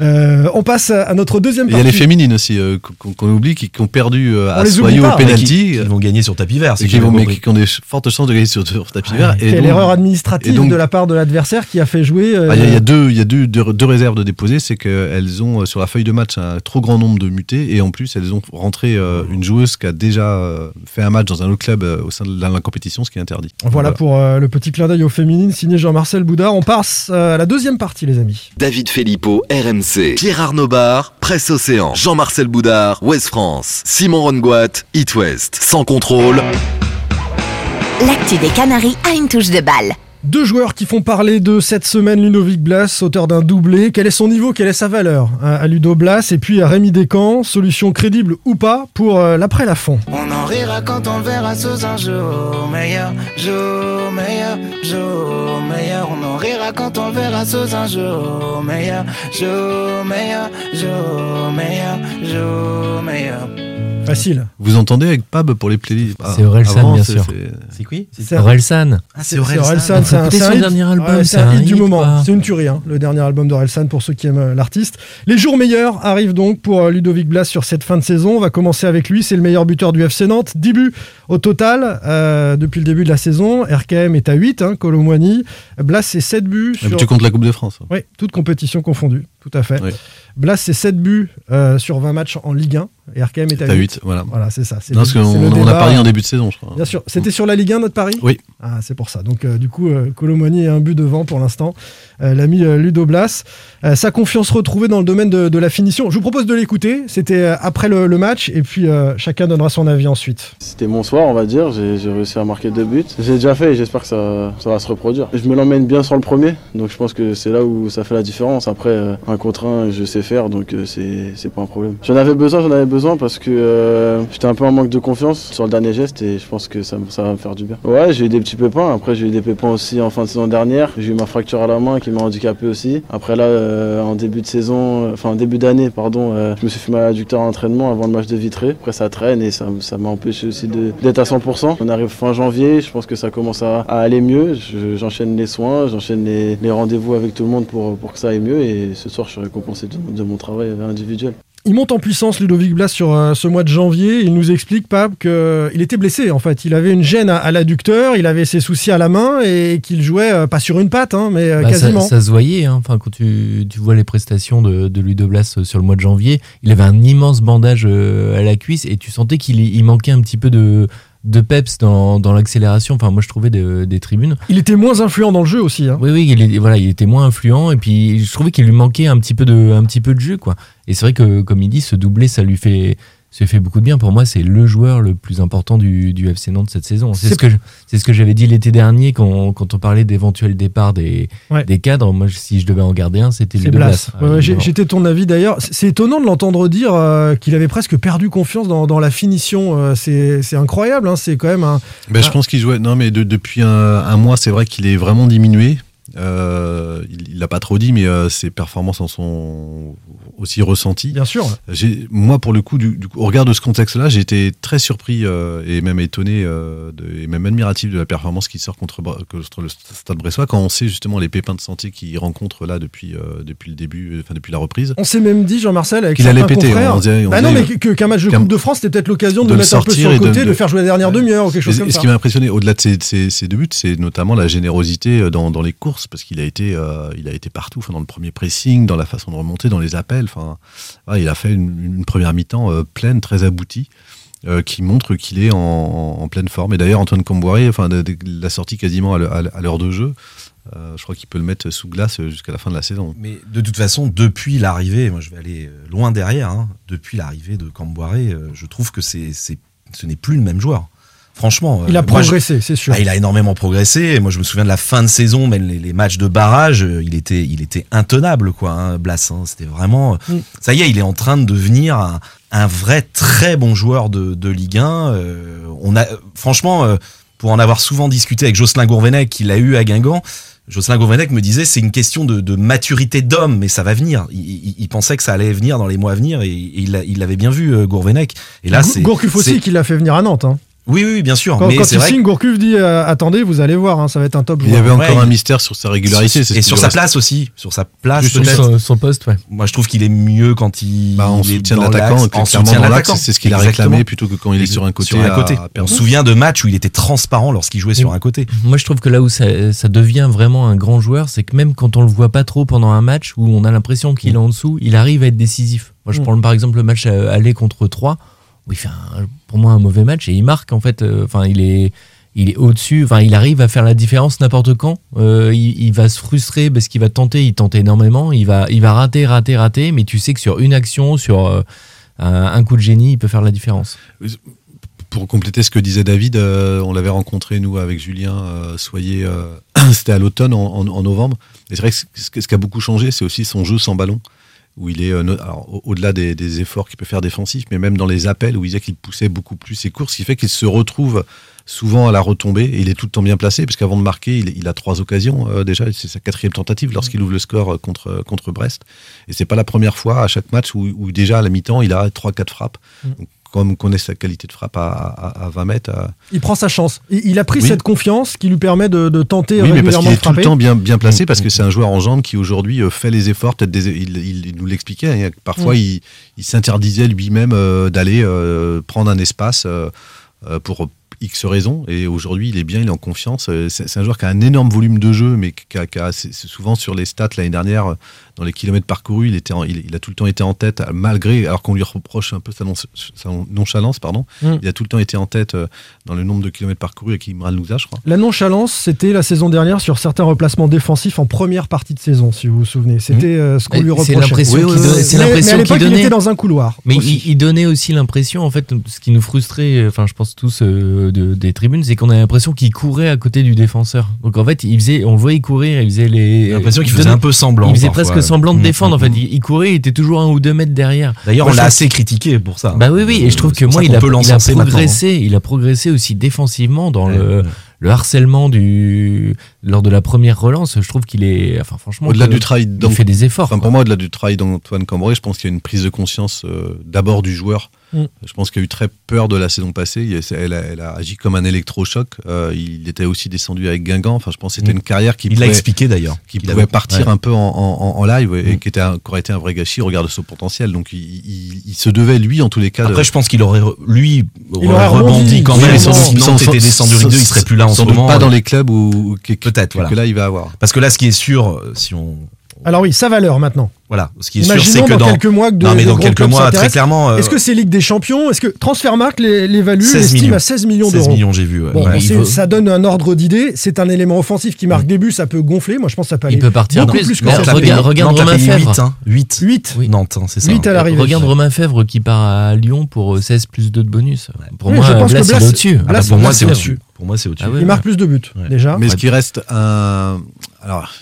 Euh, on passe à notre deuxième Et il y a partie. les féminines aussi euh, qu'on qu'on oublie qui, qui ont perdu euh, On à les oublie Soyaux pas. au penalty. qui, qui vont gagner sur tapis vert. si et qui, vont, mais qui ont des fortes chances de gagner sur, sur tapis vert. Et Quelle donc- erreur administrative et donc- de la part de l'adversaire qui a fait jouer. euh, Ah, Il y, a- il y a deux, il y a deux, deux, deux réserves de déposer, c'est qu'elles ont euh, sur la feuille de match un trop grand nombre de mutés et en plus elles ont rentré euh, une joueuse qui a déjà euh, fait un match dans un autre club euh, au sein de la, la compétition, ce qui est interdit. Voilà pour euh, le petit clin d'œil aux féminines signé Jean-Marcel Boudard. On passe euh, à la deuxième partie, les amis. David Filippo, RMC. Pierre Arnaud Bar, Presse Océan. Jean-Marcel Boudard, Ouest France. Simon Rongoat, It West. Sans contrôle. L'actu des Canaries a une touche de balle. Deux joueurs qui font parler de cette semaine, Ludovic Blas, auteur d'un doublé. Quel est son niveau, quelle est sa valeur? À Ludo Blas Et puis à Rémi Descamps, solution crédible ou pas pour euh, l'après la fond. On en rira quand on verra. On. Facile. Vous entendez avec Pab pour les playlists? Ah, C'est Orelsan, avant, bien sûr. c'est- qui? C'est Orelsan. Ah, C'est Orelsan, Faut c'est un, dernier album, c'est un hit du moment. C'est une tuerie, hein, le dernier album d'Orelsan pour ceux qui aiment euh, l'artiste. Les jours meilleurs arrivent donc pour euh, Ludovic Blas sur cette fin de saison. On va commencer avec lui, c'est le meilleur buteur du FC Nantes. 10 buts au total euh, depuis le début de la saison. RKM est à 8, hein, Colomboigny. Blas, c'est 7 buts. Ah, sur- Tu comptes la Coupe de France Oui, toutes compétitions confondues, tout à fait. Oui. Blas, c'est 7 buts euh, sur 20 matchs en Ligue 1 et RKM est à T'as 8. 8, voilà. Voilà, c'est ça. c'est Non, parce qu'on a parié en début de saison, je crois. Bien sûr. C'était sur la Ligue 1, notre pari? Oui. Ah, c'est pour ça. Donc, euh, du coup, euh, Colomboigny est un but devant pour l'instant. Euh, L'ami euh, Ludo Blas. Euh, sa confiance retrouvée dans le domaine de, de la finition. Je vous propose de l'écouter. C'était après le, le match. Et puis, euh, chacun donnera son avis ensuite. C'était mon soir, on va dire. J'ai j'ai réussi à marquer deux buts. J'ai déjà fait et j'espère que ça, ça va se reproduire. Je me l'emmène bien sur le premier, donc je pense que c'est là où ça fait la différence. Après, euh, un contre un, je sais faire, donc euh, c'est pas un problème. J'en avais besoin, j'en avais besoin parce que euh, j'étais un peu en manque de confiance sur le dernier geste et je pense que ça, ça va me faire du bien. Ouais, j'ai eu des petits pépins. Après, j'ai eu des pépins aussi en fin de saison dernière. J'ai eu ma fracture à la main qui m'a handicapé aussi. Après là, euh, en début de saison, enfin en début d'année, pardon, je me suis fait mal à l'adducteur à l'entraînement avant le match de Vitré. Après, ça traîne et ça m'a empêché aussi d'être à 100%. On arrive fin janvier, je pense que ça commence à, aller mieux. Je- J'enchaîne les soins, j'enchaîne les, les rendez-vous avec tout le monde pour, pour que ça aille mieux et ce soir, je suis récompensé de, de mon travail individuel. Il monte en puissance, Ludovic Blas, sur euh, ce mois de janvier. Il nous explique, Pape, qu'il était blessé, en fait. Il avait une gêne à, à l'adducteur, il avait ses soucis à la main et qu'il jouait, euh, pas sur une patte, hein, mais euh, Bah, ça, quasiment. ça se voyait, hein. enfin, quand tu, tu vois les prestations de, de Ludo Blas euh, sur le mois de janvier, il avait un immense bandage euh, à la cuisse et tu sentais qu'il il manquait un petit peu de, de peps dans, dans l'accélération. Enfin, moi, je trouvais de- des tribunes. Il était moins influent dans le jeu aussi. hein. Oui, oui, il, est- voilà, il était moins influent et puis je trouvais qu'il lui manquait un petit peu de, un petit peu de jeu, quoi. Et c'est vrai que, comme il dit, ce doublé, ça lui fait, ça lui fait beaucoup de bien. Pour moi, c'est le joueur le plus important du, du FC Nantes cette saison. C'est ce que c'est ce que j'avais dit l'été dernier quand, quand on parlait d'éventuels départs des, Ouais. des cadres. Moi, si je devais en garder un, c'était C'est Ludo Blas. Blas. Ouais, ouais, j'ai- évidemment. J'étais ton avis d'ailleurs. C'est étonnant de l'entendre dire euh, qu'il avait presque perdu confiance dans, dans la finition. Euh, c'est c'est incroyable. hein. C'est quand même un. Ben, Je pense qu'il jouait. Non, mais de- depuis un, un mois, c'est vrai qu'il est vraiment diminué. Euh, il l'a pas trop dit, mais euh, ses performances en sont aussi ressenties. Bien sûr. Moi, pour le coup, du, du coup, au regard de ce contexte-là, j'ai été très surpris euh, et même étonné euh, de- et même admiratif de la performance qui sort contre, le Stade Bressois quand on sait justement les pépins de santé qu'il rencontre là depuis, depuis le début, enfin depuis la reprise. On s'est même dit, Jean-Marcel, avec Qu'il allait péter, on on bah non, mais qu'un match de Coupe de France, c'était peut-être l'occasion de, de le mettre un peu sur le côté, de, de- faire jouer la dernière demi-heure ou quelque chose Et, comme et ce ça. qui m'a impressionné, au-delà de ces, ces- ces deux buts, c'est notamment la générosité dans, dans les courses, parce qu'il a été, euh, il a été partout, enfin, dans le premier pressing, dans la façon de remonter, dans les appels. Enfin, il a fait une, première mi-temps euh, pleine, très aboutie. euh, qui montre qu'il est en, pleine forme. Et d'ailleurs, Antoine Comboiré, enfin, la sortie quasiment à l'heure- de jeu, je crois qu'il peut le mettre sous glace jusqu'à la fin de la saison. Mais de toute façon, depuis l'arrivée, moi je vais aller loin derrière, hein, depuis l'arrivée de Camboiré, euh, je trouve que ce n'est plus le même joueur. Franchement. Il a euh, moi, je- progressé, c'est sûr. Ah, il a énormément progressé. Moi, je me souviens de la fin de saison, même les, les matchs de barrage, euh, il était, il était intenable, quoi, hein, Blas. hein. C'était vraiment. Mm. Ça y est, il est en train de devenir un, un vrai très bon joueur de, de Ligue 1. Euh, on a, euh, franchement, euh, pour en avoir souvent discuté avec Jocelyn Gourvenec, qui l'a eu à Guingamp. Jocelyn Gourvenec me disait c'est une question de, de maturité d'homme, mais ça va venir. Il, il- il pensait que ça allait venir dans les mois à venir et, et il l'a- il l'avait bien vu, euh, Gourvenec. Et là, c'est Gourcuff aussi qui l'a fait venir à Nantes. hein. Oui, oui, bien sûr. Quand, mais quand c'est il vrai que- signe, Gourcuff dit euh, attendez, vous allez voir, hein, ça va être un top Il y avait encore Ouais, un mystère sur sa régularité. et sur sa reste. place aussi, sur sa place Sur peut-être. Son, son poste, ouais. Moi, je trouve qu'il est mieux quand il, Bah, en il est soutien de dans l'attaquant, c'est ce qu'il a réclamé plutôt que quand il est sur un côté. Sur un à- côté. à On se souvient de matchs où il était transparent lorsqu'il jouait sur un côté. Moi, je trouve que là où ça, ça devient vraiment un grand joueur, c'est que même quand on le voit pas trop pendant un match, où on a l'impression qu'il est en dessous, il arrive à être décisif. Moi, je Mm. prends par exemple le match à- aller contre 3, où il fait pour moi un mauvais match et il marque en fait. euh, Enfin, il est, il est au-dessus. Enfin, il arrive à faire la différence n'importe quand. Euh, il, va se frustrer parce qu'il va tenter. Il tente énormément. Il va, il va rater, rater, rater. Mais tu sais que sur une action, sur euh, un, coup de génie, il peut faire la différence. Pour compléter ce que disait David, on l'avait rencontré, nous, avec Julien euh, c'était à l'automne, en novembre. Et c'est vrai que ce, ce qui a beaucoup changé, c'est aussi son jeu sans ballon, où il est, euh, au-delà des, des efforts qu'il peut faire défensifs, mais même dans les appels, où il disait qu'il poussait beaucoup plus ses courses, ce qui fait qu'il se retrouve souvent à la retombée, et il est tout le temps bien placé, parce qu'avant de marquer, il, il a trois occasions euh, déjà, c'est sa quatrième tentative lorsqu'il ouvre le score euh, contre, contre Brest. Et c'est pas la première fois à chaque match où, où déjà à la mi-temps, il a trois, quatre frappes. Donc, comme connaît sa qualité de frappe à, à, à 20 mètres. à- Il prend sa chance. Il, il a pris Oui. cette confiance qui lui permet de, de tenter Oui, mais parce qu'il est tout le temps bien, bien placé, parce que c'est un joueur en jambes qui aujourd'hui euh, fait les efforts. Peut-être des- il, il- il nous l'expliquait. hein, parfois, Mm. il, il s'interdisait lui-même euh, d'aller euh, prendre un espace euh, euh, pour X raisons. Et aujourd'hui, il est bien, il est en confiance. Euh, C'est c'est un joueur qui a un énorme volume de jeu, mais qui a, qui a- c'est c'est souvent sur les stats l'année dernière, euh, dans les kilomètres parcourus, il, était en- il, il a tout le temps été en tête, malgré, alors qu'on lui reproche un peu sa, non- sa nonchalance, pardon. Mm. Il a tout le temps été en tête euh, dans le nombre de kilomètres parcourus avec Imran Louza, je crois. La nonchalance, c'était la saison dernière sur certains replacements défensifs en première partie de saison, si vous vous souvenez. C'était euh, ce qu'on lui c'est reprochait. l'impression qu'il donnait- c'est Mais- l'impression mais à l'époque, il donnait. était dans un couloir. Mais aussi. il, il donnait aussi l'impression, en fait, ce qui nous frustrait, enfin, je pense tous euh, de- des tribunes, c'est qu'on avait l'impression qu'il courait à côté du défenseur. Donc en fait, il faisait, on le voyait courir, il faisait les. L'impression qu'il il faisait un peu semblant, Il faisait parfois, presque semblant de Mm, défendre. En mm, fait, il, il courait, il était toujours un ou deux mètres derrière. D'ailleurs, on l'a assez critiqué pour ça. Bah oui, oui, et je trouve que moi, il a, il a maintenant, hein. progressé, il a progressé aussi défensivement dans le, le harcèlement du, lors de la première relance. Je trouve qu'il est, enfin, franchement, Au-delà du travail il fait des efforts. Enfin, pour moi, au-delà du travail d'Antoine Camboré, je pense qu'il y a une prise de conscience euh, d'abord du joueur. Mm. Je pense qu'il a eu très peur de la saison passée. Il elle, a, elle a agi comme un électrochoc. Euh, il était aussi descendu avec Guingamp. Enfin, je pense que c'était Mm. une carrière qui Il l'a pouvait- expliqué, d'ailleurs. qui Il pouvait avait- partir ouais. un peu en, en- en live et Mm. qui, était un- qui aurait été un vrai gâchis au regard de son potentiel. Donc, il, il- il se devait lui, en tous les cas. de- Après, je pense qu'il aurait, lui, Il aurait rebondi rebondi, quand même. sans- sans- t'étais descendu sans- Ligue 2, il serait plus là en ce moment. Pas dans les clubs où, que, Peut-être, que, voilà. que là, il va avoir. Parce que là, ce qui est sûr, euh, si on. Alors oui, sa valeur maintenant. Voilà, ce qui est sûr, Imaginons c'est que dans, dans. quelques mois que de, non, mais dans quelques mois, très clairement. euh, Est-ce que c'est Ligue des Champions? Est-ce que Transfermarkt l'é- l'évalue, 16 l'estime millions. à 16 millions 16 d'euros? millions, j'ai vu. ouais. Bon, Ouais, c'est- il vaut- ça donne un ordre d'idée. C'est un élément offensif qui marque des buts, ça peut gonfler. Moi, je pense que ça peut aller. Il peut partir beaucoup plus. plus que ça. Regarde- regarde Romain Fèvre. 8, hein. 8. 8. Oui. Nantes, hein, c'est ça. 8 à l'arrivée. Regarde Romain Fèvre qui part à Lyon pour euh, 16 plus 2 de bonus. Pour Oui, moi, je pense que Blas, il Blas- est au-dessus. Ah bah, pour moi, c'est au-dessus. Pour moi, c'est au-dessus. Ah Il marque plus de buts, déjà. Mais ce qui reste un. Alors,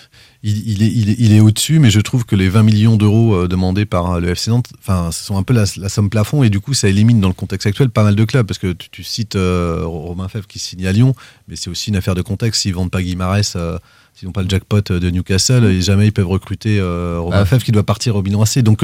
il, il est, il, est, il est au-dessus, mais je trouve que les 20 millions d'euros euh, demandés par euh, le FC Nantes, enfin, ce sont un peu la, la somme plafond, et du coup, ça élimine dans le contexte actuel pas mal de clubs, parce que tu, tu cites euh, Romain Fèvre qui signe à Lyon, mais c'est aussi une affaire de contexte. S'ils vendent pas Guimarès, euh, s'ils n'ont pas le jackpot euh, de Newcastle, et jamais ils peuvent recruter euh, Romain Ah. Fèvre qui doit partir au bilan AC. Donc,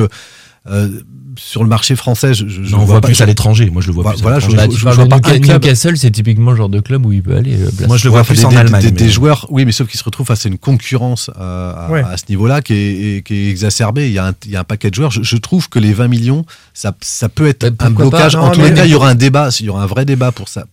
euh, sur le marché français, je, je, je on vois voit pas- plus à l'étranger. Moi, je le vois Voilà, plus. à voilà, je- l'étranger. Bah, je vois de pas Newca- un club. Newcastle, c'est typiquement le genre de club où il peut aller. euh. Moi, je le vois Ouais, plus des, en des- Allemagne. des- mais- des joueurs, oui, mais sauf qu'ils se retrouvent face à une concurrence à, Ouais. à ce niveau-là qui est, et- qui est exacerbée. Il y, a un, il y a un paquet de joueurs. Je, je trouve que les 20 millions, ça, ça peut être Bah, un pas, blocage. non, en tous les cas, il y aura un débat. Il y aura un vrai débat pour ça.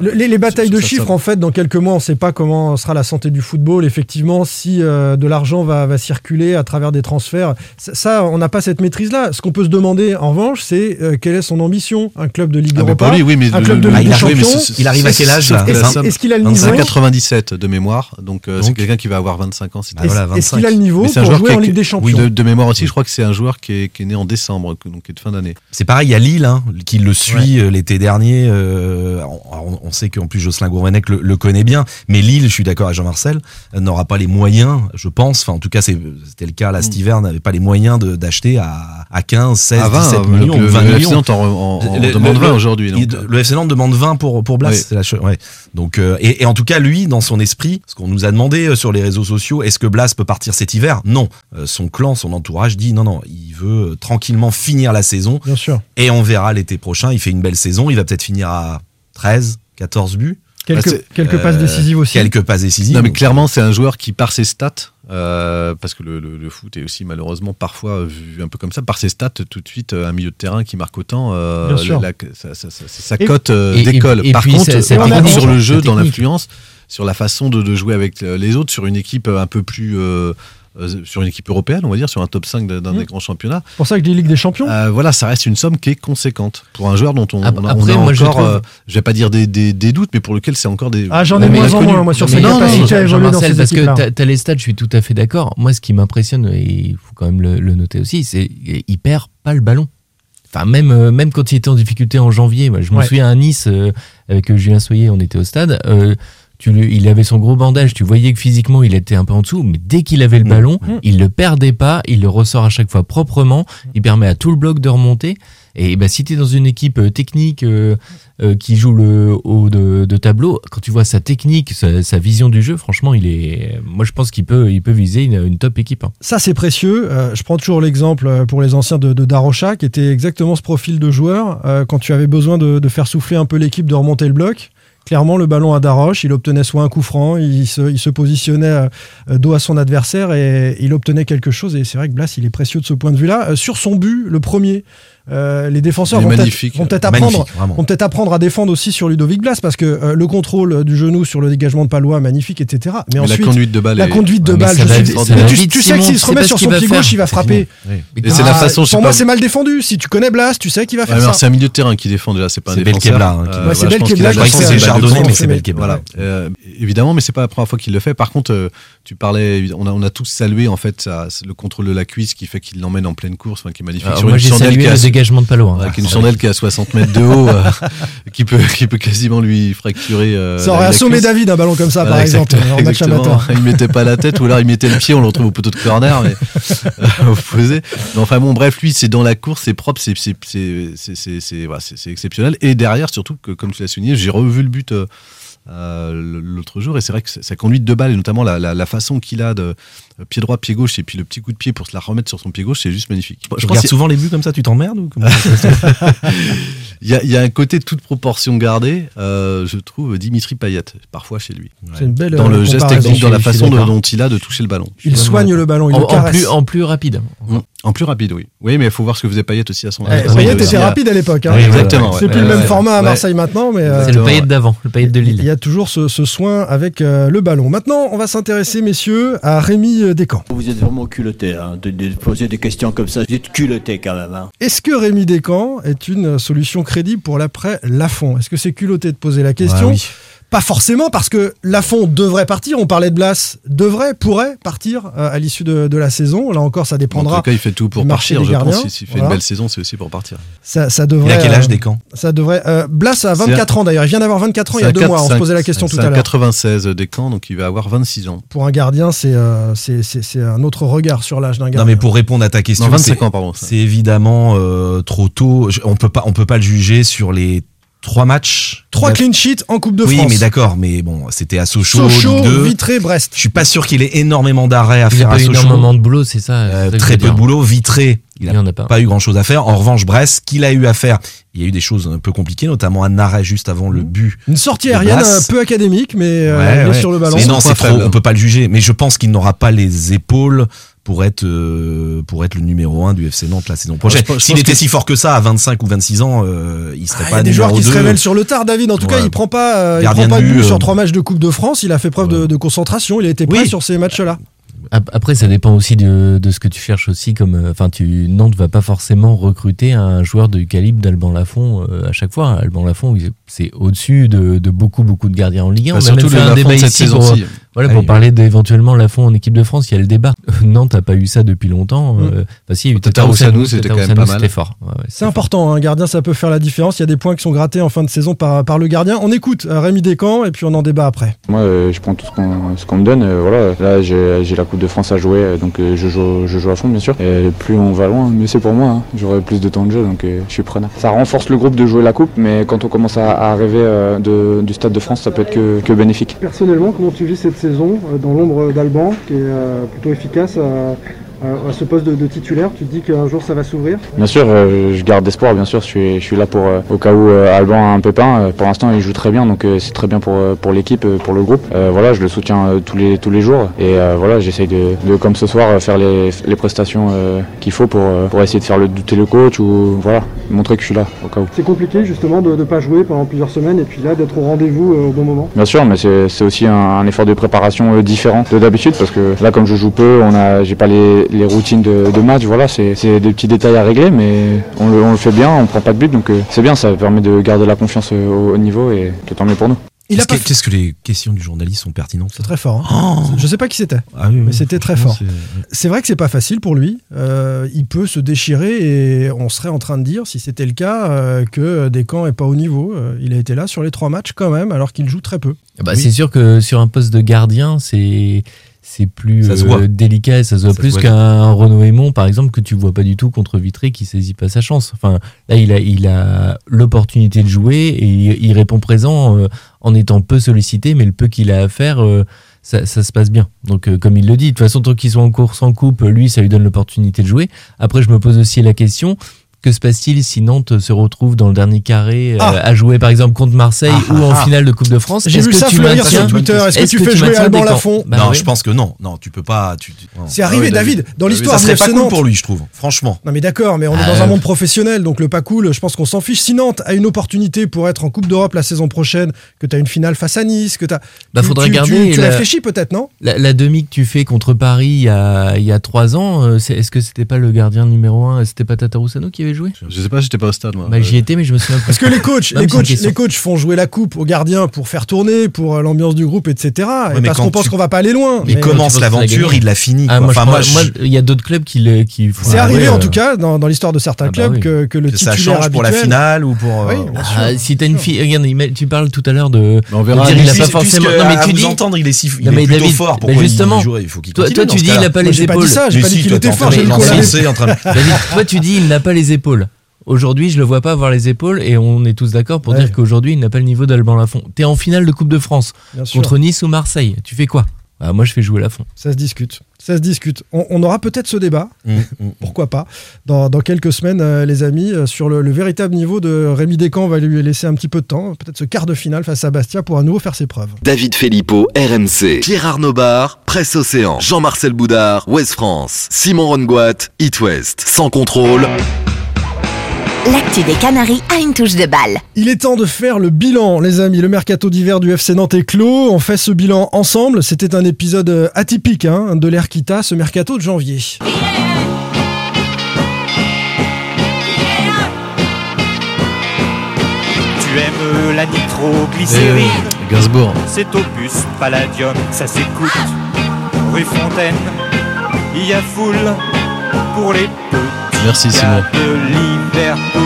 Le- les, les batailles de chiffres, en fait, dans quelques mois, on ne sait pas comment sera la santé du football. Effectivement, si euh, de l'argent va, circuler à travers des transferts, ça, on n'a pas cette maîtrise-là. Ce qu'on peut se demander, en revanche, c'est euh, quelle est son ambition? Un club de Ligue Ah, mais Europa lui, oui, mais un le- club de Ligue des il arrive, mais Champions? Il arrive à quel âge, là Est-ce qu'il a le niveau? Un 97 de mémoire, donc euh, c'est quelqu'un qui va avoir 25 ans. c'est Ah, voilà, Est-ce est-ce 25. qu'il a le niveau Mais c'est un pour joueur jouer qui en est- Ligue des Oui, Champions? de, de mémoire aussi, je crois que c'est un joueur qui est, qui est né en décembre, donc qui est de fin d'année. C'est pareil, il y a Lille hein, qui le suit euh, l'été dernier. euh, on, on sait qu'en plus Jocelyn Gourvenec le, le connaît bien, mais Lille, je suis d'accord avec Jean-Marcel, n'aura pas les moyens, je pense. Enfin, en tout cas, c'est- c'était le cas là cet hiver, n'avait pas les moyens de- d'acheter à, à 15, 16, à 20, 17 euh, millions, le, ou 20 le FC millions. Nantes en, en- en Le- demande le- 20 le- aujourd'hui. Le FC Nantes demande 20 pour, pour Blas. Oui. c'est la ouais. Donc, euh, et, et en tout cas, lui, dans son esprit, ce qu'on nous a demandé euh, sur les réseaux sociaux, est-ce que Blas peut partir cet hiver? Non. Euh, son clan, son entourage dit non, non, il veut euh, tranquillement finir la saison Bien sûr. et on verra l'été prochain. Il fait une belle saison. Il va peut-être finir à 13, 14 buts. Quelques, Bah, quelques passes Euh, décisives aussi. Quelques passes décisives. Non, mais clairement, c'est un joueur qui, par ses stats, euh, parce que le, le- le foot est aussi malheureusement parfois vu un peu comme ça, par ses stats, tout de suite, euh, un milieu de terrain qui marque autant, euh, Bien sûr. la- la- ça- ça- ça- sa Et- cote euh, décolle. et par puis contre, sa- sa par technique, contre, sur le jeu, sa dans l'influence, sur la façon de, de jouer avec les autres, sur une équipe un peu plus. Euh, euh, sur une équipe européenne, on va dire, sur un top 5 d'un d'un Mm. des grands championnats. C'est pour ça que je dis Ligue des Champions. Euh, voilà, ça reste une somme qui est conséquente pour un joueur dont on, Ap- on a, on après, a moi, je encore, trouve- euh, je vais pas dire des, des- des doutes, mais pour lequel c'est encore des. Ah, j'en ai moins en moins, moi, sur capacités non, à évoluer dans ces parce que t'as- t'as les stats, je suis tout à fait d'accord. Moi, ce qui m'impressionne, et il faut quand même le, le noter aussi, c'est qu'il perd pas le ballon. Enfin, même, euh, même quand il était en difficulté en janvier, moi, je me Ouais. souviens à Nice, euh, avec euh, Julien Soyer, on était au stade, euh, tu lui- il avait son gros bandage, tu voyais que physiquement il était un peu en dessous, mais dès qu'il avait le ballon, Mm. il le perdait pas, il le ressort à chaque fois proprement, il permet à tout le bloc de remonter. Et bah, si tu es dans une équipe euh, technique euh, euh, qui joue le haut de, de tableau, quand tu vois sa technique, sa, sa vision du jeu, franchement, il est. Moi, je pense qu'il peut, il peut viser une, une top équipe. hein. Ça, c'est précieux. Euh, je prends toujours l'exemple euh, pour les anciens de, de Darocha, qui était exactement ce profil de joueur. Euh, quand tu avais besoin de, de faire souffler un peu l'équipe, de remonter le bloc, clairement, le ballon à Daroche, il obtenait soit un coup franc, il se, positionnait euh, dos à son adversaire et il obtenait quelque chose. Et c'est vrai que Blas, il est précieux de ce point de vue-là. Euh, sur son but, le premier, euh, les défenseurs vont peut-être magnifique. vont peut-être Magnifique, apprendre, vont peut-être apprendre à défendre aussi sur Ludovic Blas parce que euh, le contrôle du genou sur le dégagement de Palois, magnifique, etc. Mais, Mais la conduite de balle la est- conduite de Ouais, balle, je mais tu, sais que s'il se remet sur son pied faire. gauche, il va frapper. Et c'est la Ah, façon, Pour moi, c'est mal défendu. Si tu connais Blas, tu sais qu'il va faire ça. c'est un milieu de terrain qui défend déjà, c'est pas un C'est défenseur. Belkebla, hein, Euh, c'est Belkebla Chardonnay, mais c'est Belkebla. Euh, évidemment, mais c'est pas la première fois qu'il le fait. Par contre, euh, tu parlais, on a, on a tous salué en fait ça, le contrôle de la cuisse qui fait qu'il l'emmène en pleine course, enfin, qui est magnifique. Alors, sur moi, une j'ai chandelle salué qui a- le dégagement de Palois. hein. avec une chandelle qui a 60 mètres de haut, euh, qui peut, qui peut quasiment lui fracturer. euh, Ça aurait assommé. David un ballon comme ça, Voilà, par exemple, exactement, en match amateur. Il mettait pas la tête ou alors il mettait le pied, on le retrouve au poteau de corner, mais euh, opposé. Mais enfin bon, bref, lui, c'est dans la course, c'est propre, c'est c'est c'est c'est c'est c'est voilà, c'est- c'est exceptionnel. Et derrière, surtout que comme tu l'as souligné, j'ai revu le but. euh, l'autre jour. Et c'est vrai que sa conduite de balle et notamment la, façon qu'il a de euh, pied droit pied gauche et puis le petit coup de pied pour se la remettre sur son pied gauche c'est juste magnifique pense regardes qu'il- souvent les buts comme ça, tu t'emmerdes ou comment il y, a, il y a un côté toute proportion gardée euh, je trouve Dimitri Payet parfois chez lui C'est une belle dans euh, le geste technique dans la Je façon de- dont il a de toucher le ballon Il soigne le ballon, il En, le en plus, en plus rapide. en plus rapide oui oui mais il faut voir ce que faisait Payet aussi à son Eh, à son Payet était rapide à l'époque. hein. Oui, exactement, C'est ouais. plus le même ouais. format à Ouais. Marseille maintenant, mais euh, C'est le ouais. d'avant, le paillet de il Lille. y a toujours ce, ce soin avec euh, le ballon. Maintenant, on va s'intéresser, messieurs, à Rémi euh, Descamps. Vous êtes vraiment culotté hein, de, de poser des questions comme ça. Vous êtes culotté quand même. Hein. Est-ce que Rémi Descamps est une solution crédible pour l'après Lafont Est-ce que c'est culotté de poser la question? Ouais, oui. Pas forcément, parce que Lafont devrait partir. On parlait de Blas, devrait, pourrait partir euh, à l'issue de, de la saison. Là encore, ça en dépendra. tout cas il fait tout pour partir je pense s'il fait Voilà. une belle saison c'est aussi pour partir Ça, ça Il devrait. a quel âge euh, des camps? Ça devrait. euh, Blas a 24 ans d'ailleurs. Il vient d'avoir 24 ans il y a deux mois. On se posait la question tout à l'heure. 96 des camps donc il va avoir 26 ans Pour un gardien, c'est euh, c'est- c'est- c'est un autre regard sur l'âge d'un gardien. Non mais pour répondre à ta question, Non, 25 c'est- ans, pardon, ça. C'est évidemment euh, trop tôt. Je- On peut pas, on peut pas le juger sur les trois matchs. Trois clean sheets en Coupe de oui, France. mais d'accord, mais bon, c'était à Sochaux, Sochaux, Ligue 2. Vitré, Brest. Je suis pas sûr qu'il ait énormément d'arrêts à Il faire à pas eu Sochaux. énormément de boulot, c'est ça. Euh, ça très peu de boulot. Vitré, il Il a y en a pas. pas eu grand chose à faire. En revanche, Brest, qu'il a eu à faire, il y a eu des choses un peu compliquées, notamment un arrêt juste avant le but. Une sortie aérienne un peu académique, mais euh, Ouais, sur le ballon. Mais non, c'est trop. On peut pas le juger. Mais je pense qu'il n'aura pas les épaules pour être euh, pour être le numéro 1 du FC Nantes la saison prochaine. S'il était que- si fort que ça à 25 ou 26 ans, euh, il serait Ah, y pas a des joueurs qui se 2. révèlent sur le tard, David. En tout cas, il prend pas, euh, il prend pas de but sur euh, trois matchs de Coupe de France. Il a fait preuve de, de concentration. Il a été prêt Oui. sur ces matchs-là. Ap- Après, ça dépend aussi de, de ce que tu cherches aussi. Comme, enfin, tu Nantes va pas forcément recruter un joueur du calibre d'Alban Lafont euh, à chaque fois. Alban Lafont, c'est au-dessus de, de beaucoup, beaucoup de gardiens en Ligue 1. Bah, On a surtout même fait le un Lafont débat de cette ici saison pour, aussi. Voilà, pour parler d'éventuellement Lafont en équipe de France. Il y a le débat. Nantes a pas eu ça depuis longtemps. Mm. Euh, enfin, si, il y a eu Tata Roussanou, c'était quand même pas mal. C'était fort. Ouais, ouais, C'est important. Un gardien, ça peut faire la différence. Il y a des points qui sont grattés en fin de saison par, par le gardien. On écoute euh, Rémi Descamps et puis on en débat après. Moi, euh, je prends tout ce qu'on me donne. euh, voilà. Là, j'ai la Coupe de France à jouer, euh, donc euh, je, joue, je joue à fond, bien sûr. Et plus on va loin, mieux c'est pour moi. hein. J'aurai plus de temps de jeu, donc euh, je suis preneur. Ça renforce le groupe de jouer la Coupe, mais quand on commence à, à rêver euh, de- du Stade de France, ça peut être que, que bénéfique. Personnellement, comment tu vis cette euh, dans l'ombre d'Alban, qui est euh, plutôt efficace à, à- à ce poste de, de titulaire Tu te dis qu'un jour ça va s'ouvrir Bien sûr, euh, je garde espoir, bien sûr. Je suis, je suis là pour, euh, au cas où euh, Alban a un pépin. Pour l'instant, il joue très bien, donc c'est très bien pour, pour l'équipe, pour le groupe. Voilà, je le soutiens tous, les, tous les jours. Et voilà, j'essaye de, de, comme ce soir, faire les, les prestations qu'il faut pour, pour essayer de faire le douter le coach ou voilà, montrer que je suis là, au cas où. C'est compliqué justement de ne pas jouer pendant plusieurs semaines et puis là d'être au rendez-vous au bon moment. Bien sûr, mais c'est aussi un, un effort de préparation différent de d'habitude parce que là, comme je joue peu, on a, j'ai pas les, les routines de, de match. Voilà, c'est des petits détails à régler, mais on le, on le fait bien, on prend pas de but, donc euh, c'est bien. Ça permet de garder la confiance euh, au haut niveau et c'est tant mieux pour nous. Qu'est-ce que, les questions du journaliste sont pertinentes C'est très fort. hein. Je sais pas qui c'était, Ah oui, mais oui, c'était très fort. c'est- vrai que c'est pas facile pour lui. Euh, il peut se déchirer et on serait en train de dire, si c'était le cas, euh, que Descamps est pas au niveau. Euh, il a été là sur les trois matchs quand même, alors qu'il joue très peu. Bah, C'est sûr que sur un poste de gardien, c'est c'est plus euh, délicat et ça se voit Ça plus qu'un Renaud Aymon par exemple que tu vois pas du tout contre Vitré qui saisit pas sa chance. Enfin là il a il a l'opportunité de jouer et il, il répond présent euh, en étant peu sollicité mais le peu qu'il a à faire euh, ça, ça se passe bien. Donc euh, comme il le dit, de toute façon tant qu'ils sont en course en coupe, lui ça lui donne l'opportunité de jouer. Après je me pose aussi la question que se passe-t-il si Nantes se retrouve dans le dernier carré euh, Ah. à jouer par exemple contre Marseille Ah, ou ah, en ah. finale de Coupe de France? J'ai vu ça fleurir sur Twitter. Est-ce que tu fais jouer Alban Lafont? Bah non, oui. je pense que non. Non, tu peux pas. Tu. C'est arrivé, Ah David, David. dans l'histoire Ça serait pas cool Nantes. pour lui, je trouve. Franchement. Non mais d'accord, mais on est dans un monde professionnel, donc le pas cool, je pense qu'on s'en fiche. Si Nantes a une opportunité pour être en Coupe d'Europe la saison prochaine, que tu as une finale face à Nice, que tu as... Bah, tu, faudrait tu- garder Tu, tu la- réfléchis peut-être, non? La, la demi que tu fais contre Paris il y a, il y a trois ans, euh, est-ce que c'était pas le gardien numéro un C'était pas Tataroussano qui avait joué Je sais pas, j'étais pas au stade moi. bah, J'y étais, mais je me souviens plus. Parce que les coachs, Non, les mais coachs, les coachs font jouer la coupe aux gardiens pour faire tourner, pour euh, l'ambiance du groupe, etc. et mais parce qu'on pense tu- qu'on va pas aller loin. Il Mais- commence l'aventure, il l'a fini. Ah, moi, Enfin, moi, je- moi, il y a d'autres clubs qui le. Qui font C'est arrivé en euh, tout cas dans, dans l'histoire de certains Ah bah clubs oui. que, que le que ça titulaire change pour la finale ou pour. Oui, euh. Ah, si t'as une fille, regarde, tu parles tout à l'heure de. Mais on verra. il a pas forcément. Non mais tu dis. entendre, il est, si, il est mais plutôt fort. mais justement, il, jouerait il faut qu'il Toi, tu dis il a pas les j'ai pas épaules. dit ça, j'ai Mais pas si, dit qu'il était fort, toi tu dis il n'a pas les épaules. Aujourd'hui, je le vois pas avoir les épaules et on est tous d'accord pour Ouais. dire qu'aujourd'hui, il n'a pas le niveau d'Alban Lafont. T'es en finale de Coupe de France Bien sûr. contre Nice ou Marseille. Tu fais quoi? Bah, Moi, je fais jouer Lafont. Ça se discute. Ça se discute. On, on aura peut-être ce débat, Mm, mm. pourquoi pas, dans, dans quelques semaines, euh, les amis, euh, sur le, le véritable niveau de Rémi Descamps. On va lui laisser un petit peu de temps. Peut-être ce quart de finale face à Bastia pour à nouveau faire ses preuves. David Filippo, RMC. Pierre Arnaud Bar, Presse Océan. Jean-Marcel Boudard, Ouest France. Simon Rongoat, It West. Sans contrôle. L'actu des Canaries a une touche de balle. Il est temps de faire le bilan, les amis. Le mercato d'hiver du FC Nantes est clos. On fait ce bilan ensemble. C'était un épisode euh, atypique hein, de l'ère Kita, ce mercato de janvier. Tu aimes la nitroglycérine? Gainsbourg. C'est Opus Palladium, ça s'écoute. Rue Fontaine, il y a foule pour les petits Merci, Simon. Liverpool.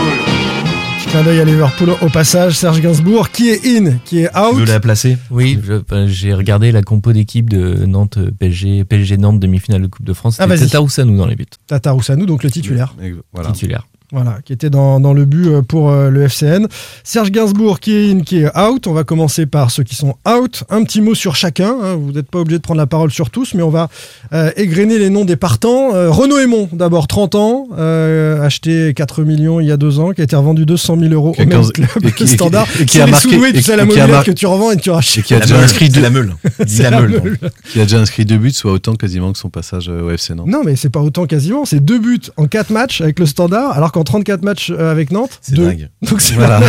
Petit clin d'œil à Liverpool au passage. Serge Gainsbourg, qui est in, qui est out. veux la placer Oui, enfin, j'ai regardé la compo d'équipe de Nantes PSG, PSG Nantes demi-finale de Coupe de France. Ah, vas-y. Tataroussano dans les buts. Tata Roussanou, donc le titulaire. Voilà. Titulaire. Voilà, qui était dans, dans le but euh, pour euh, le FCN. Serge Gainsbourg qui est in, qui est out. On va commencer par ceux qui sont out. Un petit mot sur chacun. hein. Vous n'êtes pas obligé de prendre la parole sur tous, mais on va euh, égrener les noms des partants. Euh, Renaud Aymon, d'abord 30 ans, euh, acheté 4 millions il y a deux ans, qui a été revendu 200 000 euros Qui au même 15 club et qui- standard. et qui C'est a marqué- et tu sais, la qui mar- que tu revends et que tu rachètes. Et qui a déjà inscrit deux, la meule. Dis la meule. donc. qui a déjà inscrit deux buts, soit autant quasiment que son passage au FC Nantes. Non, mais c'est pas autant quasiment. C'est deux buts en 4 matchs avec le standard, alors qu'en 34 matchs euh, avec Nantes, C'est dingue. Donc c'est Voilà.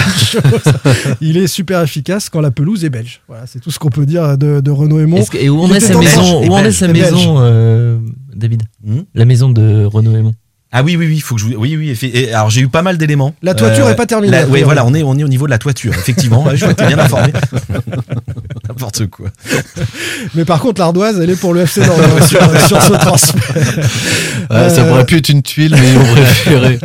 Il est super efficace quand la pelouse est belge. Voilà, c'est tout ce qu'on peut dire de, de Renaud Aymon. Et où on est sa maison belge. Où on est sa maison, David? Hmm? La maison de Renaud Aymon. Ah oui, oui, oui, faut que je vous- Oui, oui, et alors j'ai eu pas mal d'éléments. La toiture est pas terminée, Oui, voilà, on est, on est au niveau de la toiture, effectivement. Je vois que bien informé. N'importe quoi. Mais par contre, l'ardoise, elle est pour le FC Nantes hein, sur, sur ce transfert. Ah, Ça Euh, pourrait plus être une tuile, mais ils ont préféré.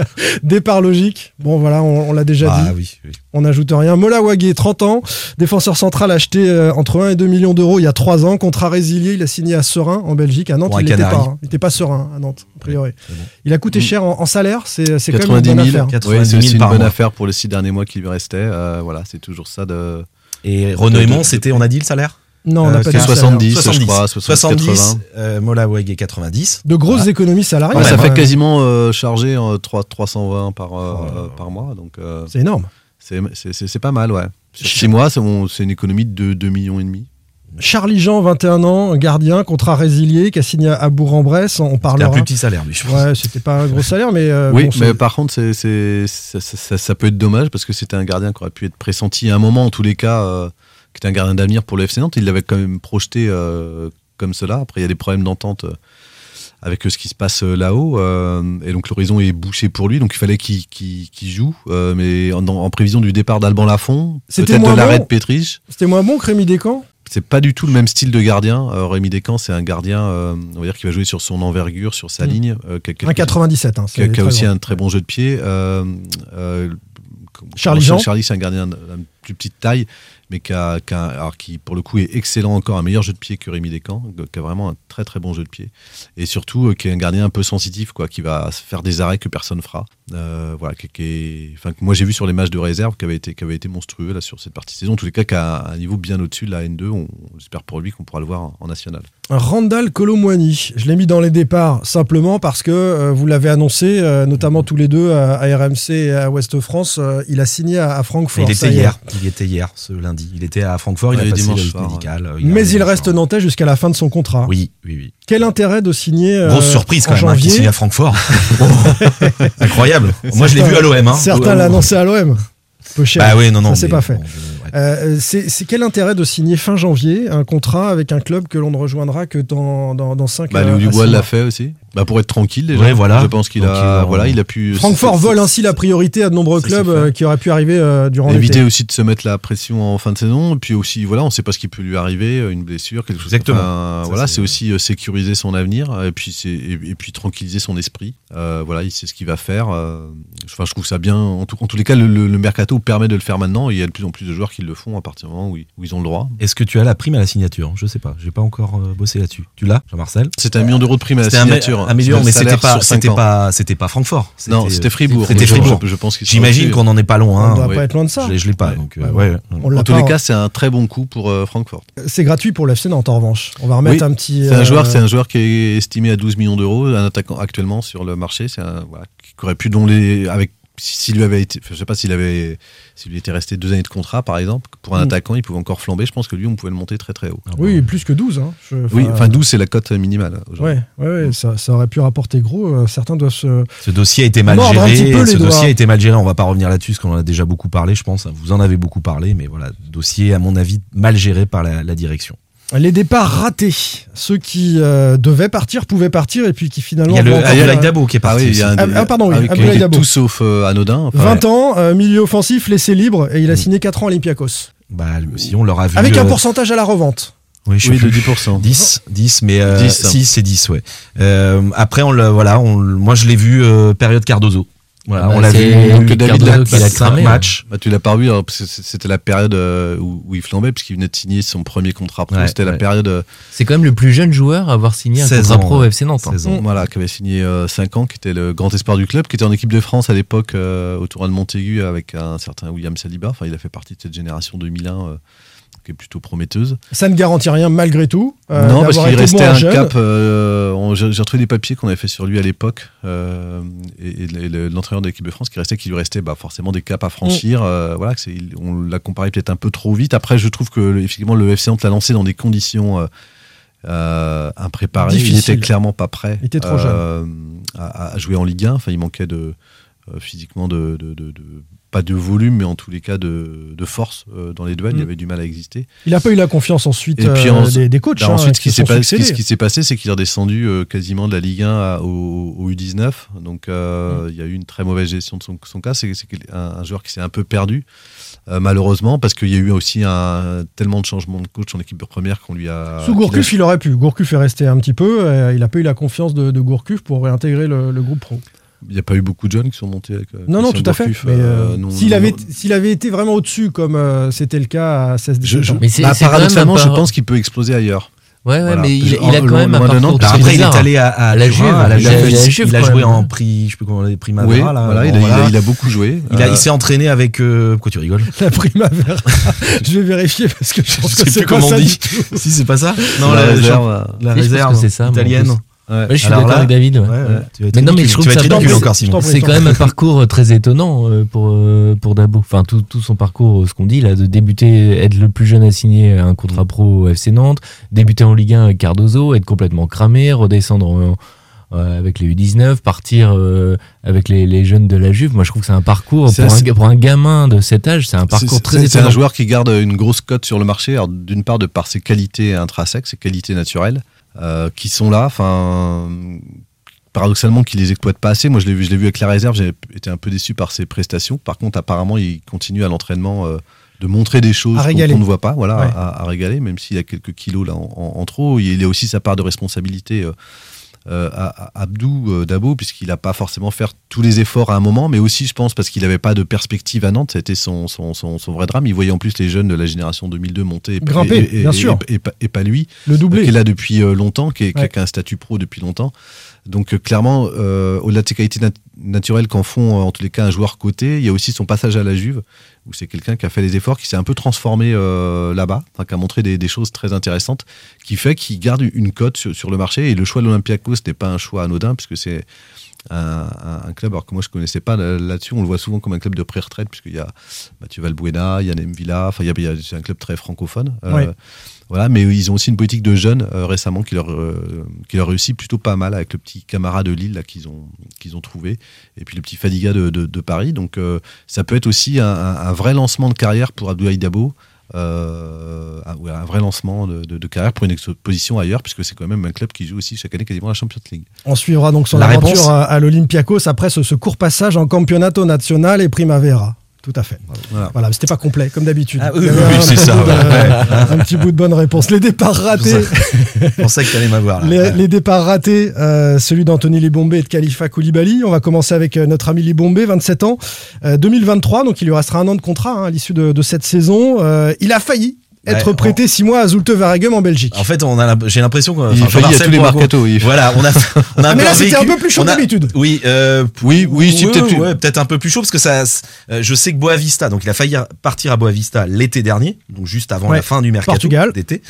Départ logique. Bon, voilà, on, on l'a déjà Ah dit. oui, oui. On n'ajoute rien. Mola Wagé, 30 ans, défenseur central acheté euh, entre 1 et 2 millions d'euros il y a 3 ans. Contrat résilié, il a signé à Serein en Belgique. À Nantes, il n'était pas. Hein. Il pas serein à Nantes, a priori. bon. Il a coûté Mm. cher en, en salaire, c'est c'est quand même 90 une bonne 000. affaire. 90 Oui, c'est 000 aussi une par bonne mois. affaire pour les six derniers mois qui lui restaient. Euh, voilà, c'est toujours ça de. Et Renaud Aymon, c'était, on a dit le salaire? Non, on n'a Euh, pas dit salaire. 70, je crois, 70, 80. euh, Mola Wege 90. De grosses Voilà. économies salariales. Ouais, ça fait quasiment euh, chargé en 3, 320 par, euh, Oh par mois. Donc, euh, C'est énorme. C'est c'est- c'est- c'est pas mal, ouais. 6 mois, c'est une économie de 2 millions et demi. Charlie Jean, 21 ans, gardien, contrat résilié, qui a signé à Bourg-en-Bresse. On C'était un parlera. plus petit salaire, lui, je pense. Ouais, c'était pas un gros salaire, mais. euh, oui, bon, mais par contre, c'est c'est- ça, ça- ça- ça peut être dommage parce que c'était un gardien qui aurait pu être pressenti à un moment, en tous les cas, euh, qui était un gardien d'avenir pour le FC Nantes. Il l'avait quand même projeté euh, comme cela. Après, il y a des problèmes d'entente euh, avec euh, ce qui se passe euh, là-haut. euh, et donc, l'horizon est bouché pour lui. Donc, il fallait qu'il joue. mais en, en prévision du départ d'Alban Lafont, C'était peut-être de l'arrêt bon. de Petrich. C'était moins bon que Rémi Descamps C'est pas du tout le même style de gardien. Rémi Descamps, c'est un gardien, euh, on va dire, qui va jouer sur son envergure, sur sa Mm. ligne. euh, qui a quelque- 1,97. Hein, qui a, qui aussi un très bon jeu de pied. Euh, Charlie Jean. Charlie, c'est un gardien un plus petite taille, mais qui, pour le coup, est excellent encore, un meilleur jeu de pied que Rémi Descamps, qui a vraiment un très très bon jeu de pied. Et surtout, euh, qui est un gardien un peu sensitif, quoi, qui va faire des arrêts que personne fera. Euh, enfin, moi j'ai vu sur les matchs de réserve, qui avait été, qui avait été monstrueux là, sur cette partie de saison. En tous les cas, qui a un niveau bien au-dessus de la N2. On, espère pour lui qu'on pourra le voir en national. Randall Colomwani, je l'ai mis dans les départs simplement parce que euh, vous l'avez annoncé, euh, notamment tous les deux à, à RMC et à Ouest France, euh, il a signé à, à Francfort. il était hier, il était hier, ce lundi. Il était à Francfort, il Ouais, a passé dimanche la médicale. euh, Mais il reste nantais jusqu'à la fin de son contrat. Oui, oui, oui. Quel intérêt de signer euh, Grosse surprise quand en même, hein, qu'il janvier signe à Francfort. Incroyable. Moi, je l'ai vu à l'OM. Hein. Certains l'ont annoncé à l'OM. Peu cher. Bah oui, non, non, Ça s'est pas fait. bon, je- Euh, c'est quel intérêt de signer fin janvier un contrat avec un club que l'on ne rejoindra que dans, dans, dans 5 Bah, Dubois l'a fait aussi. Bah, pour être tranquille déjà. Ouais, voilà. Je pense qu'il a, il- voilà, il a pu. Francfort c'est- vole ainsi la priorité à de nombreux Ça, clubs euh, qui auraient pu arriver euh, durant Éviter l'été. aussi de se mettre la pression en fin de saison. Et puis aussi, voilà, on ne sait pas ce qui peut lui arriver, euh, une blessure, quelque chose. Exactement. Enfin, Ça, voilà, c'est- aussi euh, sécuriser son avenir et puis, c'est- et, et puis tranquilliser son esprit. Euh, voilà, il sait ce qu'il va faire. euh, Enfin, je trouve ça bien. En, tout- en tous les cas, le, le- le mercato permet de le faire maintenant. Et il y a de plus en plus de joueurs qui le font à partir du moment où ils, où ils ont le droit. Est-ce que tu as la prime à la signature? Je sais pas. J'ai pas encore euh, bossé là-dessus. Tu l'as, Jean-Marcel? C'est un million d'euros de prime à la C'était signature. un million, mais c'était pas, c'était pas, c'était pas Francfort. Non, c'était Fribourg. C'était Fribourg. je- je pense qu'ils sont J'imagine qu'on n'en est pas loin. On doit Oui. pas être loin de ça. Je l'ai- je l'ai pas. Ouais. Donc, euh, ouais. En tous les en- cas, c'est un très bon coup pour euh, Francfort. C'est gratuit pour l'FC Nantes en revanche. On va remettre Oui, un petit. C'est un, euh, joueur, c'est un joueur qui est estimé à 12 millions d'euros, un attaquant actuellement sur le marché. C'est un voilà, qui aurait pu dont les avec s'il lui avait été, enfin, je sais pas s'il avait, s'il lui était resté deux années de contrat par exemple, pour un Mm. attaquant, il pouvait encore flamber. Je pense que lui, on pouvait le monter très très haut. Oui, plus que 12. Hein. Je- Oui, enfin 12 c'est la cote minimale. aujourd'hui. Ouais, ouais, ouais, ça, ça aurait pu rapporter gros. euh, certains doivent se. Ce dossier a été mal Mordre géré. peu Ce doigts. dossier a été mal géré. On va pas revenir là-dessus parce qu'on en a déjà beaucoup parlé, je pense. Vous en avez beaucoup parlé, mais voilà, dossier à mon avis mal géré par la, la direction. Les départs ratés. Ceux qui euh, devaient partir pouvaient partir et puis qui finalement. Il y a le euh, Dabo qui est Ah parti. oui, il y a un, Ah, ah, pardon, oui, qui est Dabo. tout sauf euh, anodin. Enfin, 20 ans, euh, milieu offensif, laissé libre et il a signé 4 ans à Olympiakos. Bah, lui aussi, on l'aura vu. Avec un euh, pourcentage à la revente. Oui, je Oui, de plus. 10%. 10, 10, mais euh, 10. si, c'est 10, ouais. Euh, après, on le, voilà, on, le- moi je l'ai vu euh, période Cardozo. Voilà, Ah bah, on l'a vu. donc que David l'a- qui l'a cinq cramé, hein. Bah, tu l'as pas vu, alors, parce que c'était la période euh, où, où il flambait, puisqu'il venait de signer son premier contrat pro. Ouais, c'était la période euh, C'est quand même le plus jeune joueur à avoir signé un 16 contrat ans, pro au. FC Nantes. hein. 16 ans. Voilà, qui avait signé 5 ans, qui était le grand espoir du club, qui était en équipe de France à l'époque euh, au tournoi de Montaigu avec un certain William Saliba. Enfin, il a fait partie de cette génération 2001 euh, qui est plutôt prometteuse. Ça ne garantit rien malgré tout. euh, non, parce qu'il restait bon un jeune. cap. euh, J'ai retrouvé des papiers qu'on avait fait sur lui à l'époque, euh, et, et le- l'entraîneur de l'équipe de France qui restait, qui lui restait bah, forcément des caps à franchir. Mm. voilà, on l'a comparé peut-être un peu trop vite. Après, je trouve que le- effectivement le FC Nantes l'a lancé dans des conditions. euh, euh, impréparé. Il n'était clairement pas prêt Il était trop euh, à, à jouer en Ligue 1. Enfin, il manquait de physiquement de, de- de- de- pas de volume, mais en tous les cas de, de force euh, dans les duels. Mm. Il avait du mal à exister. Il n'a pas eu la confiance ensuite Et puis euh, en- des, des coachs. bah, hein, ensuite, ce qui qui se s'est ce qui- passé, c'est qu'il est redescendu euh, quasiment de la Ligue 1 à- au, au U19. Donc, euh, il y a eu une très mauvaise gestion de son, son cas. C'est un, un joueur qui s'est un peu perdu, euh, malheureusement, parce qu'il y a eu aussi un, tellement de changements de coach en équipe de première qu'on lui a. Sous Gourcuff, il aurait pu. Gourcuff est resté un petit peu. euh, il n'a pas eu la confiance de, de Gourcuff pour réintégrer le, le groupe pro. Il n'y a pas eu beaucoup de jeunes qui sont montés avec. euh, Non, non, tout à fait. Euh, euh, non- s'il non- avait, non- s'il avait été vraiment au-dessus, comme euh, c'était le cas à 16 Je- je- 17 ans. Mais c'est- bah, paradoxalement, je pense qu'il peut exploser ailleurs. Ouais, ouais, Voilà. mais il, a quand même un de parcours Alors après, il est allé à, à la Juve, à la il a- Juve. il a la Il Juve, a quand joué même. en prix, je sais plus comment on dit, Primavera. Oui, là. voilà, il, a, il voilà. a- il a beaucoup joué. Il, Euh, s'est entraîné avec. euh, Pourquoi tu rigoles? La Primavera. je vais vérifier parce que je pense Je que sais c'est comment on ça dit. du tout. Si, c'est pas ça la le- réserve, la réserve en italienne. Ouais. Ouais, je suis d'accord avec David. ouais. Ouais, ouais, tu vas être Mais non, mais je trouve que ça-. C'est quand même un parcours euh, très étonnant euh, pour, euh, pour Dabo. Enfin, tout, tout son parcours, ce qu'on dit, là, de débuter, être le plus jeune à signer un contrat pro au FC Nantes, débuter en Ligue 1 avec Cardozo, être complètement cramé, redescendre en- avec les U19, partir euh, avec les, les jeunes de la Juve. Moi, je trouve que c'est un parcours, pour un, assez- pour un gamin de cet âge, c'est un parcours très c'est- C'est étonnant. un joueur qui garde une grosse cote sur le marché. D'une part, de par ses qualités intrinsèques, ses qualités naturelles, qui sont là. Enfin, paradoxalement, qu'il les exploite pas assez. Moi, je l'ai vu, je l'ai vu avec la réserve. J'ai été un peu déçu par ses prestations. Par contre, apparemment, il continue à l'entraînement euh, de montrer des choses qu'on ne voit pas. Voilà, Ouais. à, à régaler, même s'il a quelques kilos là en, en- en trop. Il a aussi sa part de responsabilité. euh, euh, à, à Abdou euh, Dabo, puisqu'il n'a pas forcément faire tous les efforts à un moment, mais aussi, je pense, parce qu'il n'avait pas de perspective à Nantes. C'était son, son, son, son vrai drame. Il voyait en plus les jeunes de la génération 2002 monter. et- Grimper, et, et- bien sûr. Et, pas- lui. Le doublé. Qui est là depuis euh, longtemps, qui, est, Ouais. qui a un statut pro depuis longtemps. Donc euh, clairement, euh, au-delà de ses qualités nat- naturelles qu'en font euh, en tous les cas un joueur coté, il y a aussi son passage à la Juve, où c'est quelqu'un qui a fait les efforts, qui s'est un peu transformé là-bas, qui a montré des, des choses très intéressantes, qui fait qu'il garde une cote sur, le marché. Et le choix de l'Olympiakos n'est pas un choix anodin, puisque c'est un, club alors que moi je connaissais pas là- là-dessus. On le voit souvent comme un club de pré-retraite, puisqu'il y a Mathieu Valbuena, il y a Villa, enfin il y a, un club très francophone. Ouais. Voilà, mais ils ont aussi une politique de jeunes euh, récemment qui leur, euh, qui leur réussit plutôt pas mal avec le petit Camara de Lille là, qu'ils ont, qu'ils ont trouvé et puis le petit Fadiga de, de- de Paris. Donc euh, ça peut être aussi un, vrai lancement de carrière pour Abdoulaye Dabo. euh, un, ouais, un vrai lancement de, de- de carrière pour une exposition ailleurs, puisque c'est quand même un club qui joue aussi chaque année quasiment la Champions League. On suivra donc son La aventure réponse à, à l'Olympiakos après ce, ce court passage en Campionato Nacional et Primavera. Tout à fait. Voilà. Voilà, mais c'était pas complet, comme d'habitude. Ah oui, y oui, oui, un c'est petit ça, bout de- ouais. un petit bout de bonne réponse. Les départs ratés. Je pensais que t'allais m'avoir là. Les, les départs ratés, euh, celui d'Anthony Libombé et de Khalifa Koulibaly. On va commencer avec euh, notre ami Libombé, 27 ans, euh, 2023, donc il lui restera un an de contrat hein, à l'issue de, de cette saison. Euh, il a failli être Ouais, prêté six mois à Zulte Waregem en Belgique. En fait, on a, j'ai l'impression qu'on enfin, Jean-Marcel tous les il- Voilà, on a, on a Ah, mais là, c'était un peu plus chaud on a- d'habitude. Oui, euh, oui, oui, c'est ouais, peut-être- ouais, peut-être un peu plus chaud parce que ça, euh, je sais que Boavista, donc il a failli partir à Boavista l'été dernier, donc juste avant Ouais, la fin du mercato Portugal. d'été.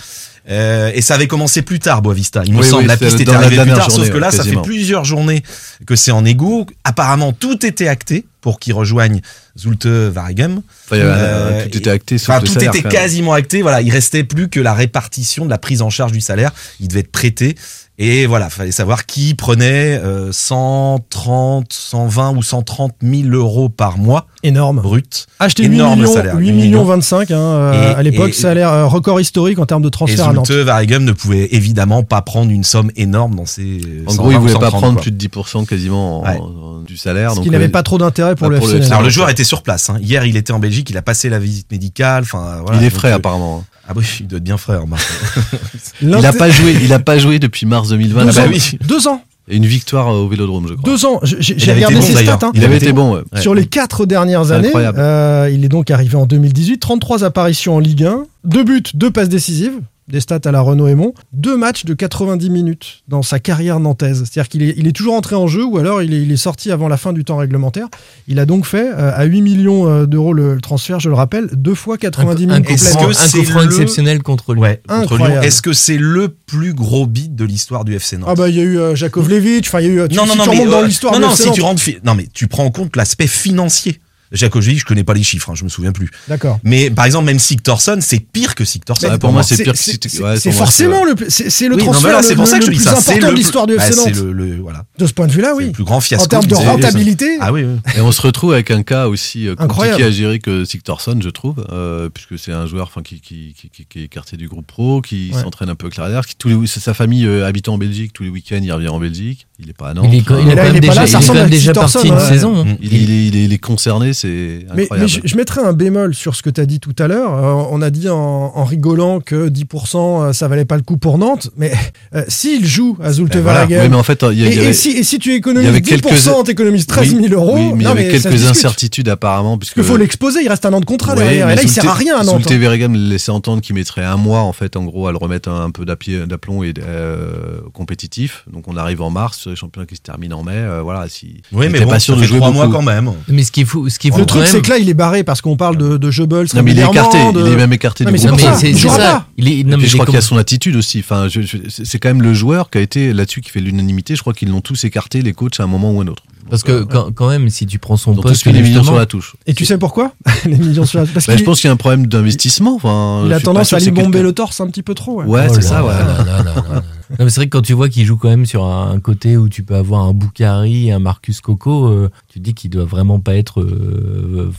Euh, et ça avait commencé plus tard, Boavista. Il me Oui, semble, oui, la piste était arrivée plus tard, sauf que là, ça fait plusieurs journées que c'est en égo. Apparemment, tout était acté pour qu'il rejoigne Zulte Waregem. Enfin, euh, tout était acté sauf enfin, tout salaire, était quasiment acté. Voilà, il restait plus que la répartition de la prise en charge du salaire. Il devait être prêté. Et voilà, fallait savoir qui prenait euh, 130, 120 ou 130 000 euros par mois. Énorme. Brut. Acheté 8 Énorme millions, salaire. 8 8 millions 25 hein, euh, Et- à l'époque, et- salaire euh, record historique en termes de Et transfert à Nantes. Waregem ne pouvait évidemment pas prendre une somme énorme dans ses. En 120 gros, il ou voulait pas 130, prendre quoi. plus de 10% quasiment en- Ouais. en- du salaire. Donc, qui n'avait euh, pas trop d'intérêt pour le pour FC. le. Alors le joueur était sur place. hein. Hier, il était en Belgique. Il a passé la visite médicale. Enfin, voilà. il est frais apparemment. Ah oui, il doit être bien frais. remarque. Il a pas joué, il a pas joué depuis mars 2020. Deux Ah bah ans. oui. Deux ans. Et une victoire au Vélodrome, je crois. Deux ans. J'ai- regardé bon, ses stats. hein. Il avait été bon, ouais. Sur les quatre dernières années, euh, il est donc arrivé en 2018. 33 apparitions en Ligue 1, deux buts, deux passes décisives. Des stats à la Renault Aymon, deux matchs de 90 minutes dans sa carrière nantaise. C'est-à-dire qu'il est, il est toujours entré en jeu ou alors il est, il est sorti avant la fin du temps réglementaire. Il a donc fait euh, à 8 millions euh, d'euros le, le transfert, je le rappelle, deux fois 90 Un, minutes coup franc- complètement. un coup franc le- exceptionnel contre lui. Ouais, contre. Lyon. Est-ce que c'est le plus gros beat de l'histoire du FC Nantes? Ah bah il y a eu euh, Jakovlevic, enfin il y a eu. tu- non, si non, tu non, mais, dans euh, l'histoire non, non, si tu rentres, non, mais tu prends en compte l'aspect financier. Jakovic, je connais pas les chiffres, hein, je me souviens plus. D'accord. Mais par exemple, même Sigtorsson, c'est pire que Sigtorsson. Ouais, pour moi, c'est pire que Sig- ouais, C'est forcément le, c'est c'est le Oui, transfert là, le, c'est pour ça que je le plus ça. C'est important de plus- l'histoire du bah, FC c'est Nantes. le, le- voilà. De ce point de vue-là, oui. le plus grand fiasco En termes de rentabilité. Ah oui, oui. Et on se retrouve avec un cas aussi euh, Incroyable. compliqué à gérer que Sigtorsson, je trouve, euh, puisque c'est un joueur enfin, qui, qui, qui, qui- qui est écarté du groupe pro, qui Ouais. s'entraîne un peu avec l'arrière, qui tous les, c'est sa famille euh, habitant en Belgique, tous les week-ends il revient en Belgique, il est pas à Nantes. Il est, quand il même est pas là, déjà, parti une saison. il est concerné, c'est Mais, incroyable. mais je, je mettrais un bémol sur ce que tu as dit tout à l'heure. Euh, on a dit en, en rigolant que 10% euh, ça valait pas le coup pour Nantes, mais euh, s'il joue à Zulte Ben voilà. Oui, mais en fait, il y a- et, il y avait- et si, et si tu il y économises avait 10%, quelques- t'économises 13 000 Oui, euros, oui, mais il y avait quelques incertitudes apparemment. Puisque Il faut l'exposer, il reste un an de contrat Ouais, derrière. Et là, il Zulte- sert à rien à Nantes. Zulte Waregem laissait entendre qu'il mettrait un mois en fait en gros à le remettre un, un peu d'aplomb et euh, compétitif. Donc on arrive en mars, le championnat qui se termine en mai. euh, voilà, si Oui, il mais bon, pas ça sûr de fait jouer mois quand même. Mais ce qu'il faut, ce qu'il Le truc, c'est que là, il est barré parce qu'on parle de, de Goebbels. Non, mais il est écarté, de- il est même écarté Non, du mais c'est groupe. ça, c'est il ça. Il est, non, mais je crois qu'il y a son attitude aussi. Enfin, c'est quand même le joueur qui a été là-dessus qui fait l'unanimité. Je crois qu'ils l'ont tous écarté, les coachs, à un moment ou un autre. Parce que quand, quand même, si tu prends son poste, mis les millions sur la touche. Et tu sais pourquoi Les millions sur la... Parce Bah, qu'il je pense qu'il y a un problème d'investissement. Enfin, il a tendance à lui bomber le torse un petit peu trop. ouais. Ouais, Oh c'est là ça, mais c'est vrai que quand tu vois qu'il joue quand même sur un, côté où tu peux avoir un Boukari, un Marcus Coco, euh, tu te dis qu'il doit vraiment pas être euh,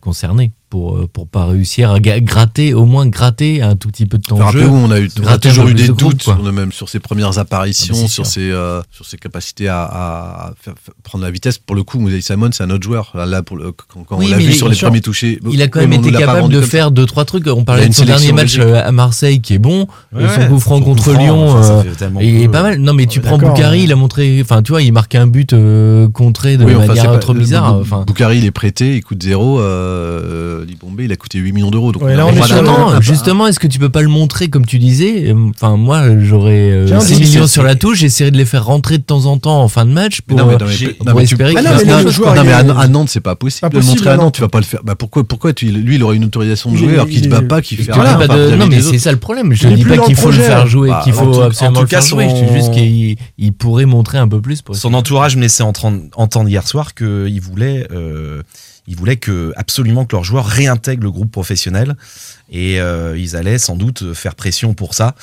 concerné pour euh, pour pas réussir à gratter, au moins gratter un tout petit peu de ton Enfin, un jeu. où on a, eu, on a toujours eu des de doutes, quoi. on a même sur ses premières apparitions, Ah, bah, c'est sur, sûr. ses, euh, sur ses capacités à, à faire- faire- prendre la vitesse. Pour le coup, Moussaï Simon, c'est un autre joueur. Là, pour le- quand, quand Oui, on l'a vu il- sur les sûr. premiers touchés, Il a quand même été capable de faire deux trois trucs. On parlait de son dernier match euh, à Marseille qui est bon, Ouais, Euh, son coup franc contre Lyon. Il est pas mal. Non, mais tu Ouais, prends Boukari, il a montré. Enfin, tu vois, il marque un but contré de manière pas- trop bizarre. Boukari, il est prêté, il coûte zéro. Euh, Libombé, il a coûté 8 millions d'euros. Donc Ouais, là, a on est pas sur d'attente. Justement, est-ce que tu peux pas le montrer comme tu disais? Enfin, moi, j'aurais euh, Tiens, 6 si, millions sur la touche, j'essaierais de les faire rentrer de temps en temps en fin de match pour, euh, espérer qu'il non, mais à, à Nantes, c'est pas possible Pas de le possible, montrer à Nantes. Tu vas pas le faire. Bah, pourquoi, lui, il aurait une autorisation de jouer alors qu'il il se bat pas, qu'il fait non, mais c'est ça le problème. Je est dis pas qu'il faut le faire jouer, Bah, qu'il en faut absolument le faire cas, jouer. Je dis juste qu'il il pourrait montrer un peu plus. Son entourage me laissait entendre, entendre hier soir qu'il voulait, il voulait que absolument que leurs joueurs réintègrent le groupe professionnel et euh, ils allaient sans doute faire pression pour ça.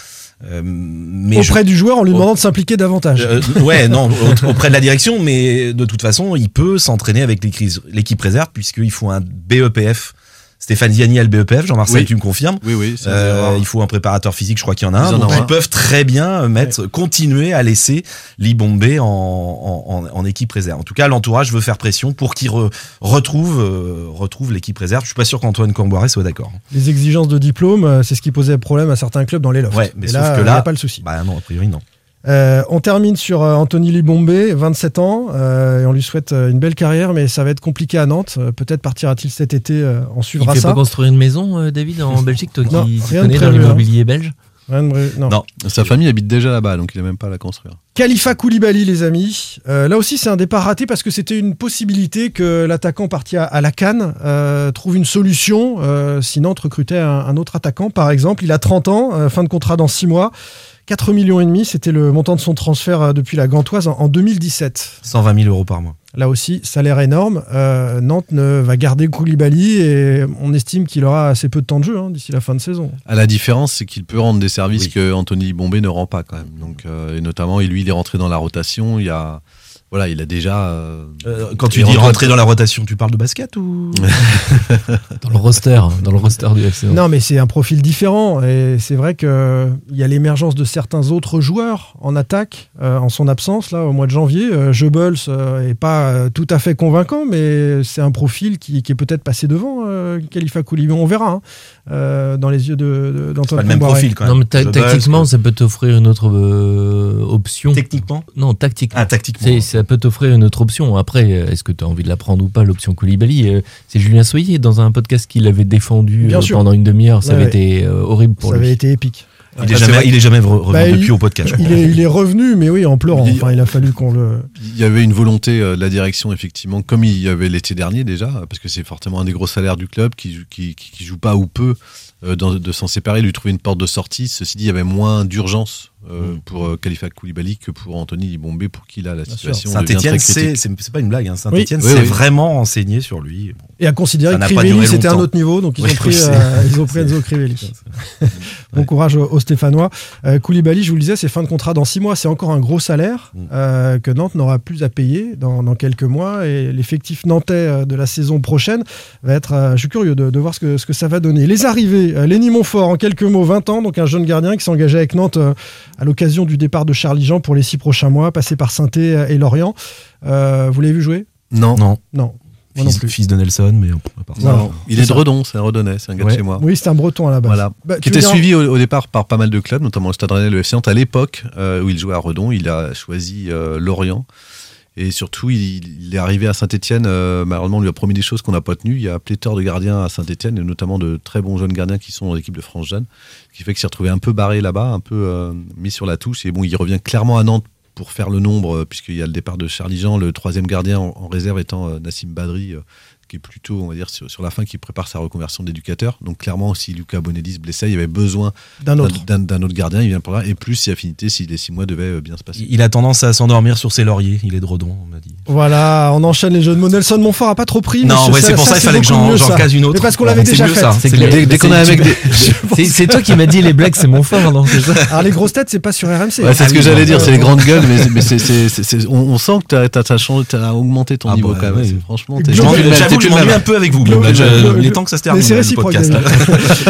Euh, mais je- Auprès du joueur en lui demandant de s'impliquer davantage. Euh, ouais, non, au- auprès de la direction, mais de toute façon, il peut s'entraîner avec l'équipe réserve puisqu'il faut un BEPF. Stéphane Ziani a le BEPF, Jean-Marcel, Oui. tu me confirmes Oui, oui, c'est Euh, il faut un préparateur physique, je crois qu'il y en a Ils un. en Donc ont ils un. peuvent très bien mettre, continuer à laisser Libombé en, en, en- en équipe réserve. En tout cas, l'entourage veut faire pression pour qu'il re- retrouve, euh, retrouve l'équipe réserve. Je suis pas sûr qu'Antoine Camboiré soit d'accord. Les exigences de diplôme, euh, c'est ce qui posait problème à certains clubs dans les lofts. Ouais, mais Et sauf là, que il là- n'y a pas le souci. Bah non, a priori non. Euh, on termine sur euh, Anthony Libombé, 27 ans, euh, et on lui souhaite une belle carrière, mais ça va être compliqué à Nantes. Peut-être partira-t-il cet été, euh, on Il suivra fait ça. pas construire une maison, euh, David, en Belgique, toi Non, qui t'y rien de connais dans hein. l'immobilier belge Rien de non. Non. Sa famille habite déjà là-bas, donc il n'a même pas à la construire. Khalifa Koulibaly, les amis. Euh, là aussi, c'est un départ raté parce que c'était une possibilité que l'attaquant parti à, à la Cannes euh, trouve une solution. Euh, si Nantes recrutait un, un autre attaquant, par exemple, il a 30 ans, euh, fin de contrat dans 6 mois. 4 millions et demi, c'était le montant de son transfert euh, depuis la Gantoise en, en 2017. 120 000 euros par mois. Là aussi, salaire énorme. Euh, Nantes ne va garder Koulibaly et on estime qu'il aura assez peu de temps de jeu hein, d'ici la fin de saison. À la différence, c'est qu'il peut rendre des services que Anthony Bombay ne rend pas quand même. Donc, euh, et notamment, et lui, il est rentré dans la rotation. Il y a, voilà, il a déjà. euh, Euh, quand tu il dis rentre- rentrer dans la rotation, tu parles de basket ou Dans le roster, dans le roster du FC. Non, mais c'est un profil différent. Et c'est vrai qu'il y a l'émergence de certains autres joueurs en attaque euh, en son absence, là, au mois de janvier. Euh, Goebbels euh, est pas euh, tout à fait convaincant, mais c'est un profil qui, qui est peut-être passé devant euh, Khalifa Koulibaly. On verra hein, euh, dans les yeux de- de- d'Antoine pas le même profil, quand Non, même. mais ta- Je tactiquement, ça peut t'offrir une autre euh, option. Techniquement Non, tactiquement. Ah, tactiquement. Ça peut t'offrir une autre option. Après, euh, est-ce que tu as envie de la prendre ou pas, l'option Koulibaly Euh, C'est Julien Soyer, dans un podcast qu'il avait défendu Bien euh, sûr. pendant une demi-heure. Ça Ouais, avait ouais. été horrible pour Ça lui. avait été épique. Il est Ah, c'est jamais, vrai. il est jamais re- revenu Bah, depuis il- au podcast. Il est, il est revenu, mais oui, en pleurant. Il- Enfin, il a fallu qu'on le. Il y avait une volonté de la direction, effectivement, comme il y avait l'été dernier déjà, parce que c'est fortement un des gros salaires du club, qui, qui, qui- qui joue pas ou peu euh, dans- de s'en séparer, lui trouver une porte de sortie. Ceci dit, il y avait moins d'urgence euh, pour euh, Khalifa Koulibaly que pour Anthony Bombay, pour qui là la situation devient Saint-Etienne, très c'est critique. c'est- pas une blague. Hein. Saint-Etienne Oui, s'est oui. vraiment renseigné sur lui. Bon. Et à considérer Ça que n'a pas Crivelli, c'était un autre niveau, donc ils ont pris, euh, ils ont pris Enzo Crivelli. bon courage aux, aux Stéphanois. Euh, Koulibaly, je vous le disais, c'est fin de contrat dans six mois, c'est encore un gros salaire Mm. euh, que Nantes n'aura plus à payer dans, dans quelques mois. Et l'effectif nantais de la saison prochaine va être. euh, je suis curieux de, de voir ce que, ce que ça va donner. Les arrivées, euh, Lenny Montfort, en quelques mots, 20 ans, donc un jeune gardien qui s'engageait avec Nantes euh, à l'occasion du départ de Charlie Jean pour les six prochains mois, passé par saint et Lorient. Euh, vous l'avez vu jouer? Non. Non. Non. Moi non Fils, plus. fils de Nelson, mais à part. Non, Non, il est de Redon, c'est un Redonnais, c'est un gars Ouais. de chez moi. Oui, c'est un breton à la base. Voilà. Bah, qui était dire- suivi au, au départ par pas mal de clubs, notamment le Stade Rennais, le FC Nantes. À l'époque euh, où il jouait à Redon, il a choisi euh, Lorient. Et surtout, il, est arrivé à Saint-Etienne. malheureusement, on lui a promis des choses qu'on n'a pas tenues. Il y a pléthore de gardiens à Saint-Etienne, et notamment de très bons jeunes gardiens qui sont dans l'équipe de France Jeanne. Ce qui fait qu'il s'est retrouvé un peu barré là-bas, un peu euh, mis sur la touche. Et bon, il revient clairement à Nantes pour faire le nombre, euh, puisqu'il y a le départ de Charlie Jean, le troisième gardien en, en réserve étant euh, Nassim Badri, euh, qui est plutôt, on va dire, sur, sur la fin, qui prépare sa reconversion d'éducateur. Donc clairement, si Lucas Bonelli se blessait, il y avait besoin D'un autre. d'un autre gardien. Il vient pour là. Et plus si affinité, si les six mois devaient euh, bien se passer. Il a tendance à s'endormir sur ses lauriers. Il est de Redon, on m'a dit. Voilà, on enchaîne les jeux de mots. Nelson Montfort a pas trop pris. Non, ouais, c'est pour ça, il fallait que j'en- ça. case une autre. Mais parce qu'on l'avait déjà mieux, fait. ça. C'est Dès, qu'on est avec des. C'est c'est toi qui m'as dit les blagues, c'est mon fort, non ça Alors les grosses têtes, c'est pas sur RMC. C'est ce que j'allais dire, c'est les grandes gueules, mais, on, sent que t'as as, changé, t'as augmenté ton Ah niveau bah, quand même. Franchement, Je m'ennuie un peu avec vous. Guillaume. Il est temps que ça se termine. C'est réciproque.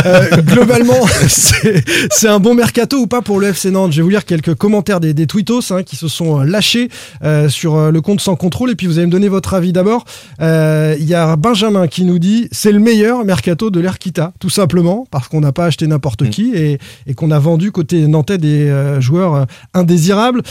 Euh, globalement, c'est un bon mercato ou pas pour le FC Nantes? Je vais vous lire quelques commentaires des, des tweetos hein, qui se sont euh, lâchés euh, sur euh, le compte sans contrôle et puis vous allez me donner votre avis d'abord. Euh, Il y a Benjamin qui nous dit c'est le meilleur mercato de l'ère Kita, tout simplement parce qu'on n'a pas acheté n'importe qui et, et qu'on a vendu côté nantais des joueurs indésirables.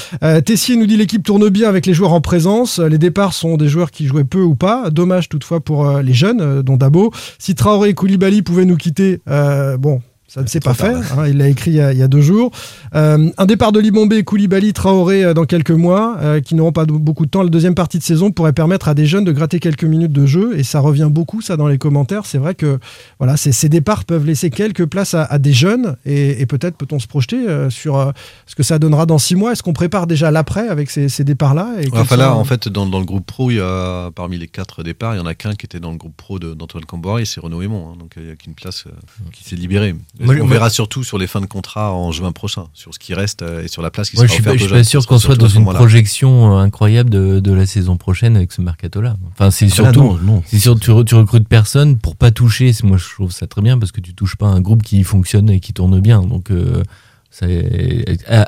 Tessier nous dit l'équipe tourne bien avec les joueurs en présence. Les départs sont des joueurs qui jouaient peu ou pas. Dommage toutefois pour euh, les jeunes, euh, dont Dabo. Si Traoré et Koulibaly pouvaient nous quitter, euh, bon. Ça ne s'est pas fait, hein, il l'a écrit il y, a, il y a deux jours. Euh, un départ de Libombé, Koulibaly, Traoré euh, dans quelques mois, euh, qui n'auront pas beaucoup de temps. La deuxième partie de saison pourrait permettre à des jeunes de gratter quelques minutes de jeu, et ça revient beaucoup, ça, dans les commentaires. C'est vrai que voilà, ces, ces départs peuvent laisser quelques places à, à des jeunes, et, et peut-être peut-on se projeter euh, sur ce que ça donnera dans six mois. Est-ce qu'on prépare déjà l'après avec ces, ces départs-là et Ouais, enfin là, sont- en fait, dans, dans le groupe pro, il y a, parmi les quatre départs, il y en a qu'un qui était dans le groupe pro d'Antoine Camboire et c'est Renaud Aymon. hein. donc il n'y a qu'une place qui s'est libérée. Moi, On verra surtout sur les fins de contrat en juin prochain, sur ce qui reste euh, et sur la place qui Moi, je sera offerte je suis pas sûr qu'on soit dans une projection euh, incroyable de, de la saison prochaine avec ce mercato-là. Enfin, c'est Ah surtout, non, non. c'est sûr, tu, tu recrutes personne pour pas toucher. C'est- Moi, je trouve ça très bien parce que tu touches pas un groupe qui fonctionne et qui tourne bien. Donc, euh,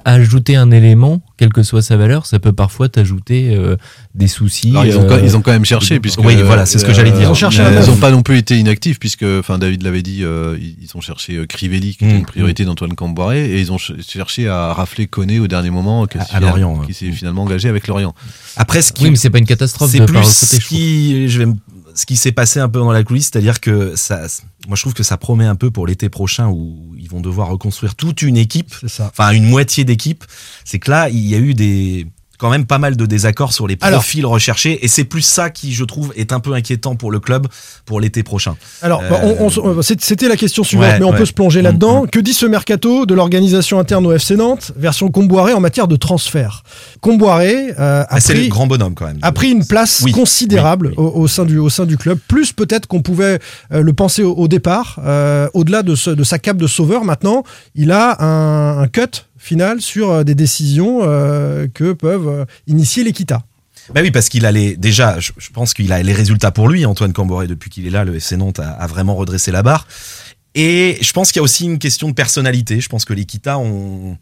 ajouter un élément, quelle que soit sa valeur, ça peut parfois t'ajouter euh, des soucis. Alors, ils, ont, euh, quand- ils ont quand même cherché, puisque. Oui, voilà, c'est ce que j'allais dire. Ils ont cherché euh, Ils n'ont pas non plus été inactifs, puisque, enfin, David l'avait dit, euh, ils, ont cherché euh, Crivelli, qui était Mm, une priorité d'Antoine Camboiré, et ils ont ch- cherché à rafler Koné au dernier moment, qui, À- s'est- à Lorient, ouais. qui s'est finalement engagé avec Lorient. Après, ce qui, Oui, mais c'est pas une catastrophe c'est de plus ce qui, je vais, me- ce qui s'est passé un peu dans la coulisse, c'est-à-dire que ça, moi je trouve que ça promet un peu pour l'été prochain où ils vont devoir reconstruire toute une équipe, enfin une moitié d'équipe. C'est que là, il y a eu des quand même pas mal de désaccords sur les Alors- profils recherchés et c'est plus ça qui, je trouve, est un peu inquiétant pour le club pour l'été prochain. Alors, Euh, bah, euh, c'est- c'était la question suivante, Ouais, mais on ouais. peut se plonger là-dedans. Mm, Que dit ce mercato de l'organisation interne au FC Nantes, version Comboiré en matière de transfert? Comboiré euh, a, Ah, pris, le grand bonhomme quand même. a pris une place Oui, considérable oui, oui. Au, au sein du, au sein du club, plus peut-être qu'on pouvait euh, le penser au, au départ. Euh, Au-delà de, ce- de sa cape de sauveur, maintenant, il a un, un cut final sur euh, des décisions euh, que peuvent euh, initier l'Equita. Bah oui, parce qu'il a les, déjà, je, pense qu'il a les résultats pour lui, Antoine Camboré, depuis qu'il est là, le FC Nantes a, a vraiment redressé la barre. Et je pense qu'il y a aussi une question de personnalité. Je pense que les Kita ont,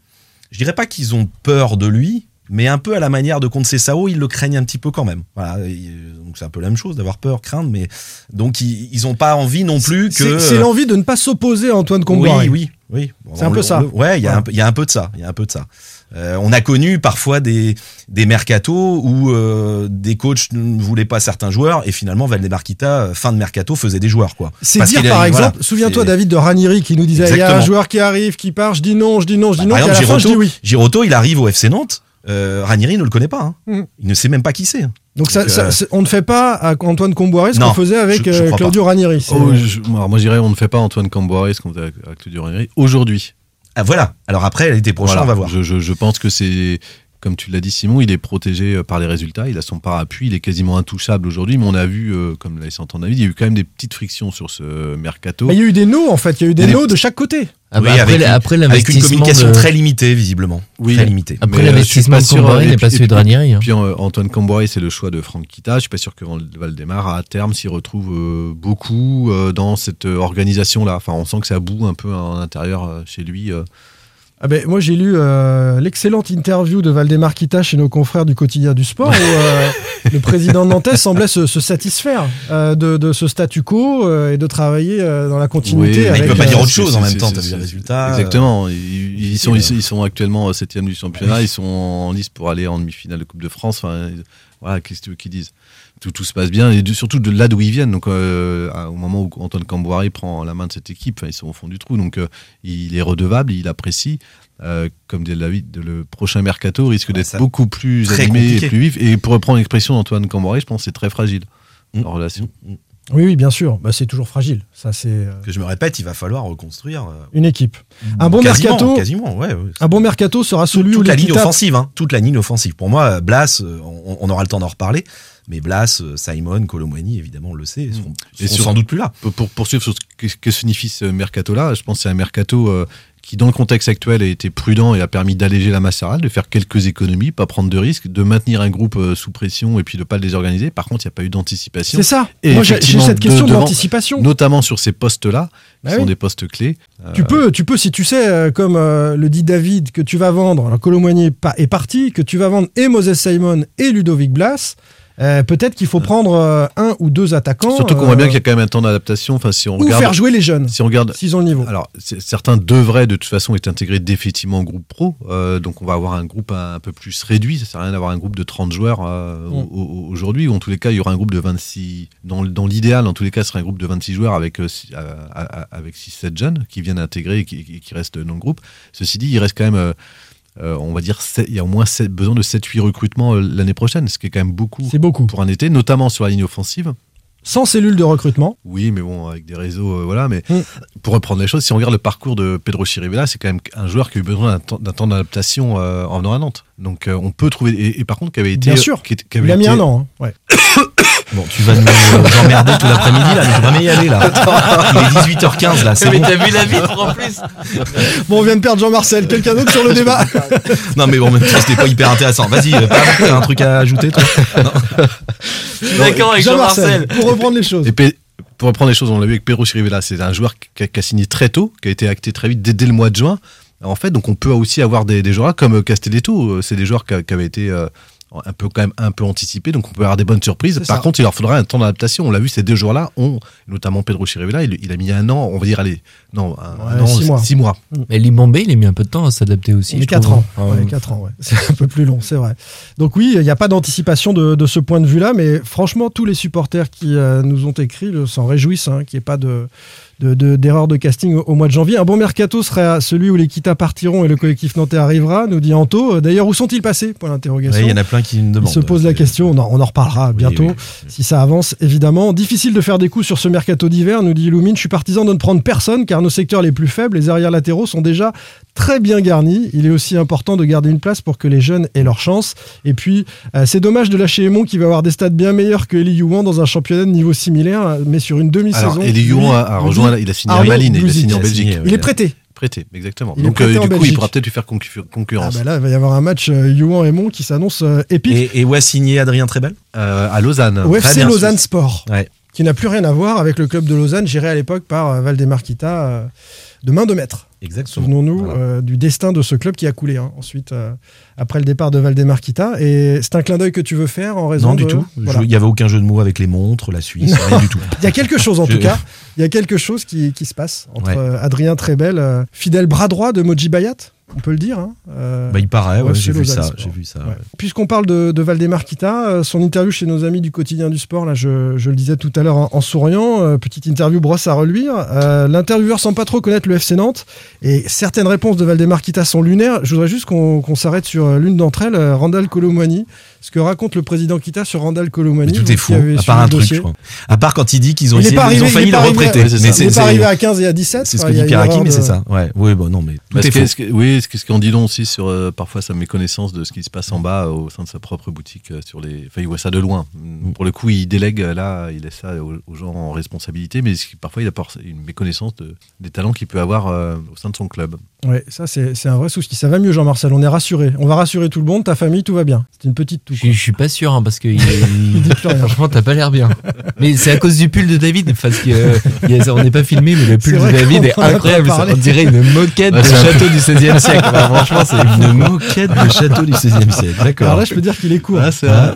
je dirais pas qu'ils ont peur de lui, mais un peu à la manière de Comte Sao, ils le craignent un petit peu quand même. Voilà, donc c'est un peu la même chose d'avoir peur, craindre, mais donc ils, ils ont pas envie non plus que. C'est c'est l'envie de ne pas s'opposer à Antoine Comboiré. Oui, oui, oui. C'est un peu ça. ouais, il y, a Ouais. un peu- il y a un peu de ça. Il y a un peu de ça. Euh, on a connu parfois des, des mercatos où euh, des coachs ne voulaient pas certains joueurs et finalement Valdemar Kita, euh, fin de mercato, faisait des joueurs. quoi. C'est dire a- par voilà, exemple, souviens-toi David de Ranieri qui nous disait il y a un joueur qui arrive, qui part, je dis non, je dis non, je dis Bah, non, par et à la exemple, fin je dis Giroto, oui. Giroto, il arrive au FC Nantes. Euh, Ranieri ne le connaît pas. hein. Mm. Il ne sait même pas qui c'est. hein. Donc, ça, Donc, ça- euh, on ne fait pas à Antoine Comboiré ce Non, qu'on faisait avec je- je euh, crois Claudio pas. Ranieri. Oh, je- moi, moi, je dirais, on ne fait pas Antoine Camboiré ce qu'on faisait avec, avec Claudio Ranieri aujourd'hui. Ah, voilà. Alors après, l'été prochain, Voilà. on va voir. Je, je- je pense que c'est, comme tu l'as dit Simon, il est protégé euh, par les résultats, il a son parapluie, il est quasiment intouchable aujourd'hui, mais on a vu, euh, comme l'a laissé entendre David, il y a eu quand même des petites frictions sur ce mercato. Mais il y a eu des no en fait, il y a eu des des- de chaque côté. Ah bah Oui, après, avec, une- après avec une communication de- très limitée, visiblement. Oui. Très limitée. Après euh, l'investissement de et n'est puis- pas et celui de puis- Ranieri. hein. Puis Antoine Camboiré, c'est le choix de Franck Kita. Je suis pas sûr que Val- Valdemar, à terme, s'y retrouve euh, beaucoup euh, dans cette organisation-là. Enfin, on sent que ça boue un peu en intérieur euh, chez lui. Ah ben, moi j'ai lu euh, l'excellente interview de Valdemar Kita chez nos confrères du quotidien du sport où euh, le président nantais semblait se, se satisfaire euh, de, de ce statu quo euh, et de travailler euh, dans la continuité. Oui, il avec, peut pas euh, dire autre chose en même temps, t'as vu les résultats. Exactement. Ils, ils sont, ils, ils sont actuellement 7 du championnat. Ils sont en lice pour aller en demi-finale de Coupe de France. Enfin, voilà, qu'est-ce que tu veux qu'ils disent? Tout, tout se passe bien. Et surtout de là d'où ils viennent. Donc, euh, au moment où Antoine Camboiré prend la main de cette équipe, ils sont au fond du trou. Donc, euh, il est redevable, il apprécie. Euh, comme dit David, le prochain mercato risque d'être beaucoup plus animé compliqué. et plus vif. Et pour reprendre l'expression d'Antoine Camboiré, je pense que c'est très fragile Mm. en relation. Oui, oui, bien sûr. Bah, c'est toujours fragile. Ça, c'est euh, Que je me répète, il va falloir reconstruire. euh, une équipe. Un bon quasiment, mercato. Quasiment, ouais. ouais. Un bon mercato sera celui où toute la ligne offensive, hein, toute la ligne offensive. Pour moi, Blas, euh, on, on aura le temps d'en reparler, Mais Blas, Simon, Colomwani, évidemment, on le sait, seront, Et seront sur- sans doute plus là. Pour, pour poursuivre sur ce que, que signifie ce mercato-là, je pense que c'est un mercato euh, qui, dans le contexte actuel, a été prudent et a permis d'alléger la masse salariale, de faire quelques économies, pas prendre de risques, de maintenir un groupe euh, sous pression et puis de pas le désorganiser. Par contre, il n'y a pas eu d'anticipation. C'est ça. Et Moi, j'ai- cette question de l'anticipation. Notamment sur ces postes-là, qui Bah sont oui. des postes clés. Tu Euh, peux, tu peux, si tu sais, euh, comme euh, le dit David, que tu vas vendre, alors pas- est parti, que tu vas vendre et Moses Simon et Ludovic Blas, euh, peut-être qu'il faut prendre euh, un ou deux attaquants. Surtout qu'on voit bien euh, qu'il y a quand même un temps d'adaptation. Enfin, si on Ou regarde, faire jouer les jeunes. Si on regarde, s'ils ont le niveau. Alors, certains devraient de toute façon être intégrés définitivement au groupe pro. Euh, donc, on va avoir un groupe un, un peu plus réduit. Ça sert à rien d'avoir un groupe de 30 joueurs euh, Mm. au- au- aujourd'hui. Ou en tous les cas, il y aura un groupe de 26. Dans, dans l'idéal, en tous les cas, ce sera un groupe de 26 joueurs avec, euh, euh, avec 6-7 jeunes qui viennent intégrer et qui restent dans le groupe. Ceci dit, il reste quand même. Euh, on va dire, il y a au moins besoin de 7-8 recrutements euh, l'année prochaine, ce qui est quand même beaucoup. pour un été, notamment sur la ligne offensive. Sans cellule de recrutement. Oui, mais bon, avec des réseaux, euh, voilà. Mais Mm. pour reprendre les choses, si on regarde le parcours de Pedro Chirivella, c'est quand même un joueur qui a eu besoin d'un temps- d'adaptation euh, en venant à Nantes. Donc, euh, on peut trouver. Et, et par contre, qui avait été. Bien sûr. qui, qui avait Il a mis été- un an. hein. Ouais. Bon, tu vas nous euh, emmerder tout l'après-midi, là, mais je vais jamais y aller, là. Il est 18h15, là, c'est Mais bon. t'as vu la vitre en plus Bon, on vient de perdre Jean-Marcel. Quelqu'un d'autre sur le débat Non, mais bon, même si c'était pas hyper intéressant. Vas-y, t'as un truc à ajouter, toi? Non. Je suis d'accord avec Jean-Marcel. Pour reprendre les choses, on l'a vu avec Pedro Chirivella, c'est un joueur qui a, signé très tôt, qui a été acté très vite dès, le mois de juin. En fait, donc on peut aussi avoir des, joueurs comme Castelletto. euh, C'est des joueurs qui avaient été euh, un peu quand même un peu anticipés, donc on peut avoir des bonnes surprises. Par ça. contre, il leur faudra un temps d'adaptation. On l'a vu ces deux joueurs-là, ont notamment Pedro Chirivella, il, il a mis un an, on va dire allez, non, un, Ouais, an, six mois. six mois. Mais Limbambé, il a mis un peu de temps à s'adapter aussi. Mais je 4 trouve. ans. Ah, Ouais, quatre ans, ouais. C'est un peu plus long, c'est vrai. Donc oui, il n'y a pas d'anticipation de, de ce point de vue-là, mais franchement, tous les supporters qui euh, nous ont écrit le- s'en réjouissent, hein, qu'il n'y ait pas de de- de- d'erreur de, casting au, au mois de janvier. Un bon mercato serait celui où les Kita partiront et le collectif nantais arrivera, nous dit Anto. D'ailleurs, où sont-ils passés Point d'interrogation. Ouais, Il y en a plein qui me se pose la question, on en, on en reparlera bientôt, oui, si ça avance, évidemment. Difficile de faire des coups sur ce mercato d'hiver, nous dit Illumine. Je suis partisan de ne prendre personne, car nos secteurs les plus faibles, les arrières latéraux, sont déjà très bien garnis. Il est aussi important de garder une place pour que les jeunes aient leur chance. Et puis, euh, c'est dommage de lâcher Aimon, qui va avoir des stats bien meilleurs que Eli Youan dans un championnat de niveau similaire, mais sur une demi-saison. Alors, Eli Youan a, a rejoint, il a signé à Arnaud Malines, il a signé en Belgique. signé, Il est prêté. Prêté, exactement. Il Donc, prêté euh, du coup, il pourra peut-être lui faire concu- Ah concurrence. bah là, il va y avoir un match euh, Youan Aimon qui s'annonce euh, épique. Et, et où a signé Adrien Trebel? Euh, à Lausanne. Au FC Lausanne. Sport, Ouais. Qui n'a plus rien à voir avec le club de Lausanne, géré à l'époque par euh, Valdemar Kita, euh, de main de maître. Exactement. Souvenons-nous Voilà. euh, du destin de ce club qui a coulé hein, ensuite, euh, après le départ de Valdemar Kita. Et c'est un clin d'œil que tu veux faire en raison Non, de... du tout. Voilà. Il n'y avait aucun jeu de mots avec les montres, la Suisse, rien du tout. Il y a quelque chose en Je- tout cas. Il y a quelque chose qui, qui se passe entre Ouais. Adrien Trebel, euh, fidèle bras droit de Moji Bayat, on peut le dire. hein, euh, Bah, il paraît, ouais, j'ai FC vu ça. J'ai vu ça. Ouais. ouais. Puisqu'on parle de, de Valdemar Kita, euh, son interview chez nos amis du quotidien du sport, là, je, je le disais tout à l'heure en, en souriant, euh, petite interview brosse à reluire. Euh, L'intervieweur semble pas trop connaître le FC Nantes et certaines réponses de Valdemar Kita sont lunaires. Je voudrais juste qu'on qu'on s'arrête sur l'une d'entre elles, euh, Randall Colomwani. Ce que raconte le président Kita sur Randall Colomwani. Mais tout vous est fou, à part un truc, je crois. À part quand il dit qu'ils ont, essayé, pas ils arrivé, ont failli il le arrivé-. Mais Il n'est pas arrivé à 15 et à 17. c'est ce que dit une Karaki, mais c'est ça. Ouais, oui, bon, non, mais tout est oui, ce qu'on dit donc aussi sur euh, parfois sa méconnaissance de ce qui se passe en bas euh, au sein de sa propre boutique euh, sur les. Enfin, il voit ça de loin. Mm. Pour le coup, il délègue là, il laisse ça aux, aux gens en responsabilité, mais parfois il apporte une méconnaissance de- des talents qu'il peut avoir euh, au sein de son club. Ouais, ça c'est c'est un vrai souci. Ça va mieux, Jean-Marcel. On est rassuré. On va rassurer tout le monde. Ta famille, tout va bien. C'est une petite touche. Je, je suis pas sûr hein, parce que il, Il dit plus rien. franchement t'as pas l'air bien. Mais c'est à cause du pull de David parce que euh, a- on n'est pas filmé mais le pull de David est a incroyable. Ça, on dirait une moquette Ouais, de château du 16e siècle. Enfin, franchement c'est Une moquette de château du 16e siècle. D'accord. Alors là, je peux dire qu'il est court. Ah, c'est Ah,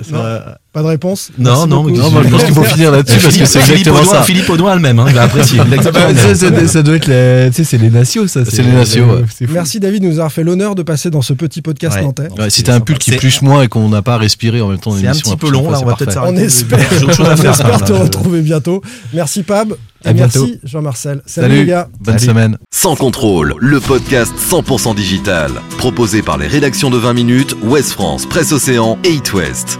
Pas de réponse? Non, non, je pense qu'il faut finir là-dessus parce que Philippe- c'est Philippe exactement Audouin- ça. Philippe Audouin elle-même, hein, il va apprécier. Exactement le même. ça, ça doit être les, tu sais, c'est les nations ça. C'est les nations, ouais. Merci David de nous avoir fait l'honneur de passer dans ce petit podcast Ouais. nantais. Ouais, t'as un pull qui pluche moins et qu'on n'a pas respiré en même temps, C'est un petit peu la long, là, on va peut-être parfait. On s'arrêter. espère, on te retrouver bientôt. Merci Pab. Et merci Jean-Marcel. Salut, Salut, les gars. bonne Salut. semaine. Sans contrôle, le podcast 100% digital. Proposé par les rédactions de 20 minutes, Ouest France, Presse Océan et It West.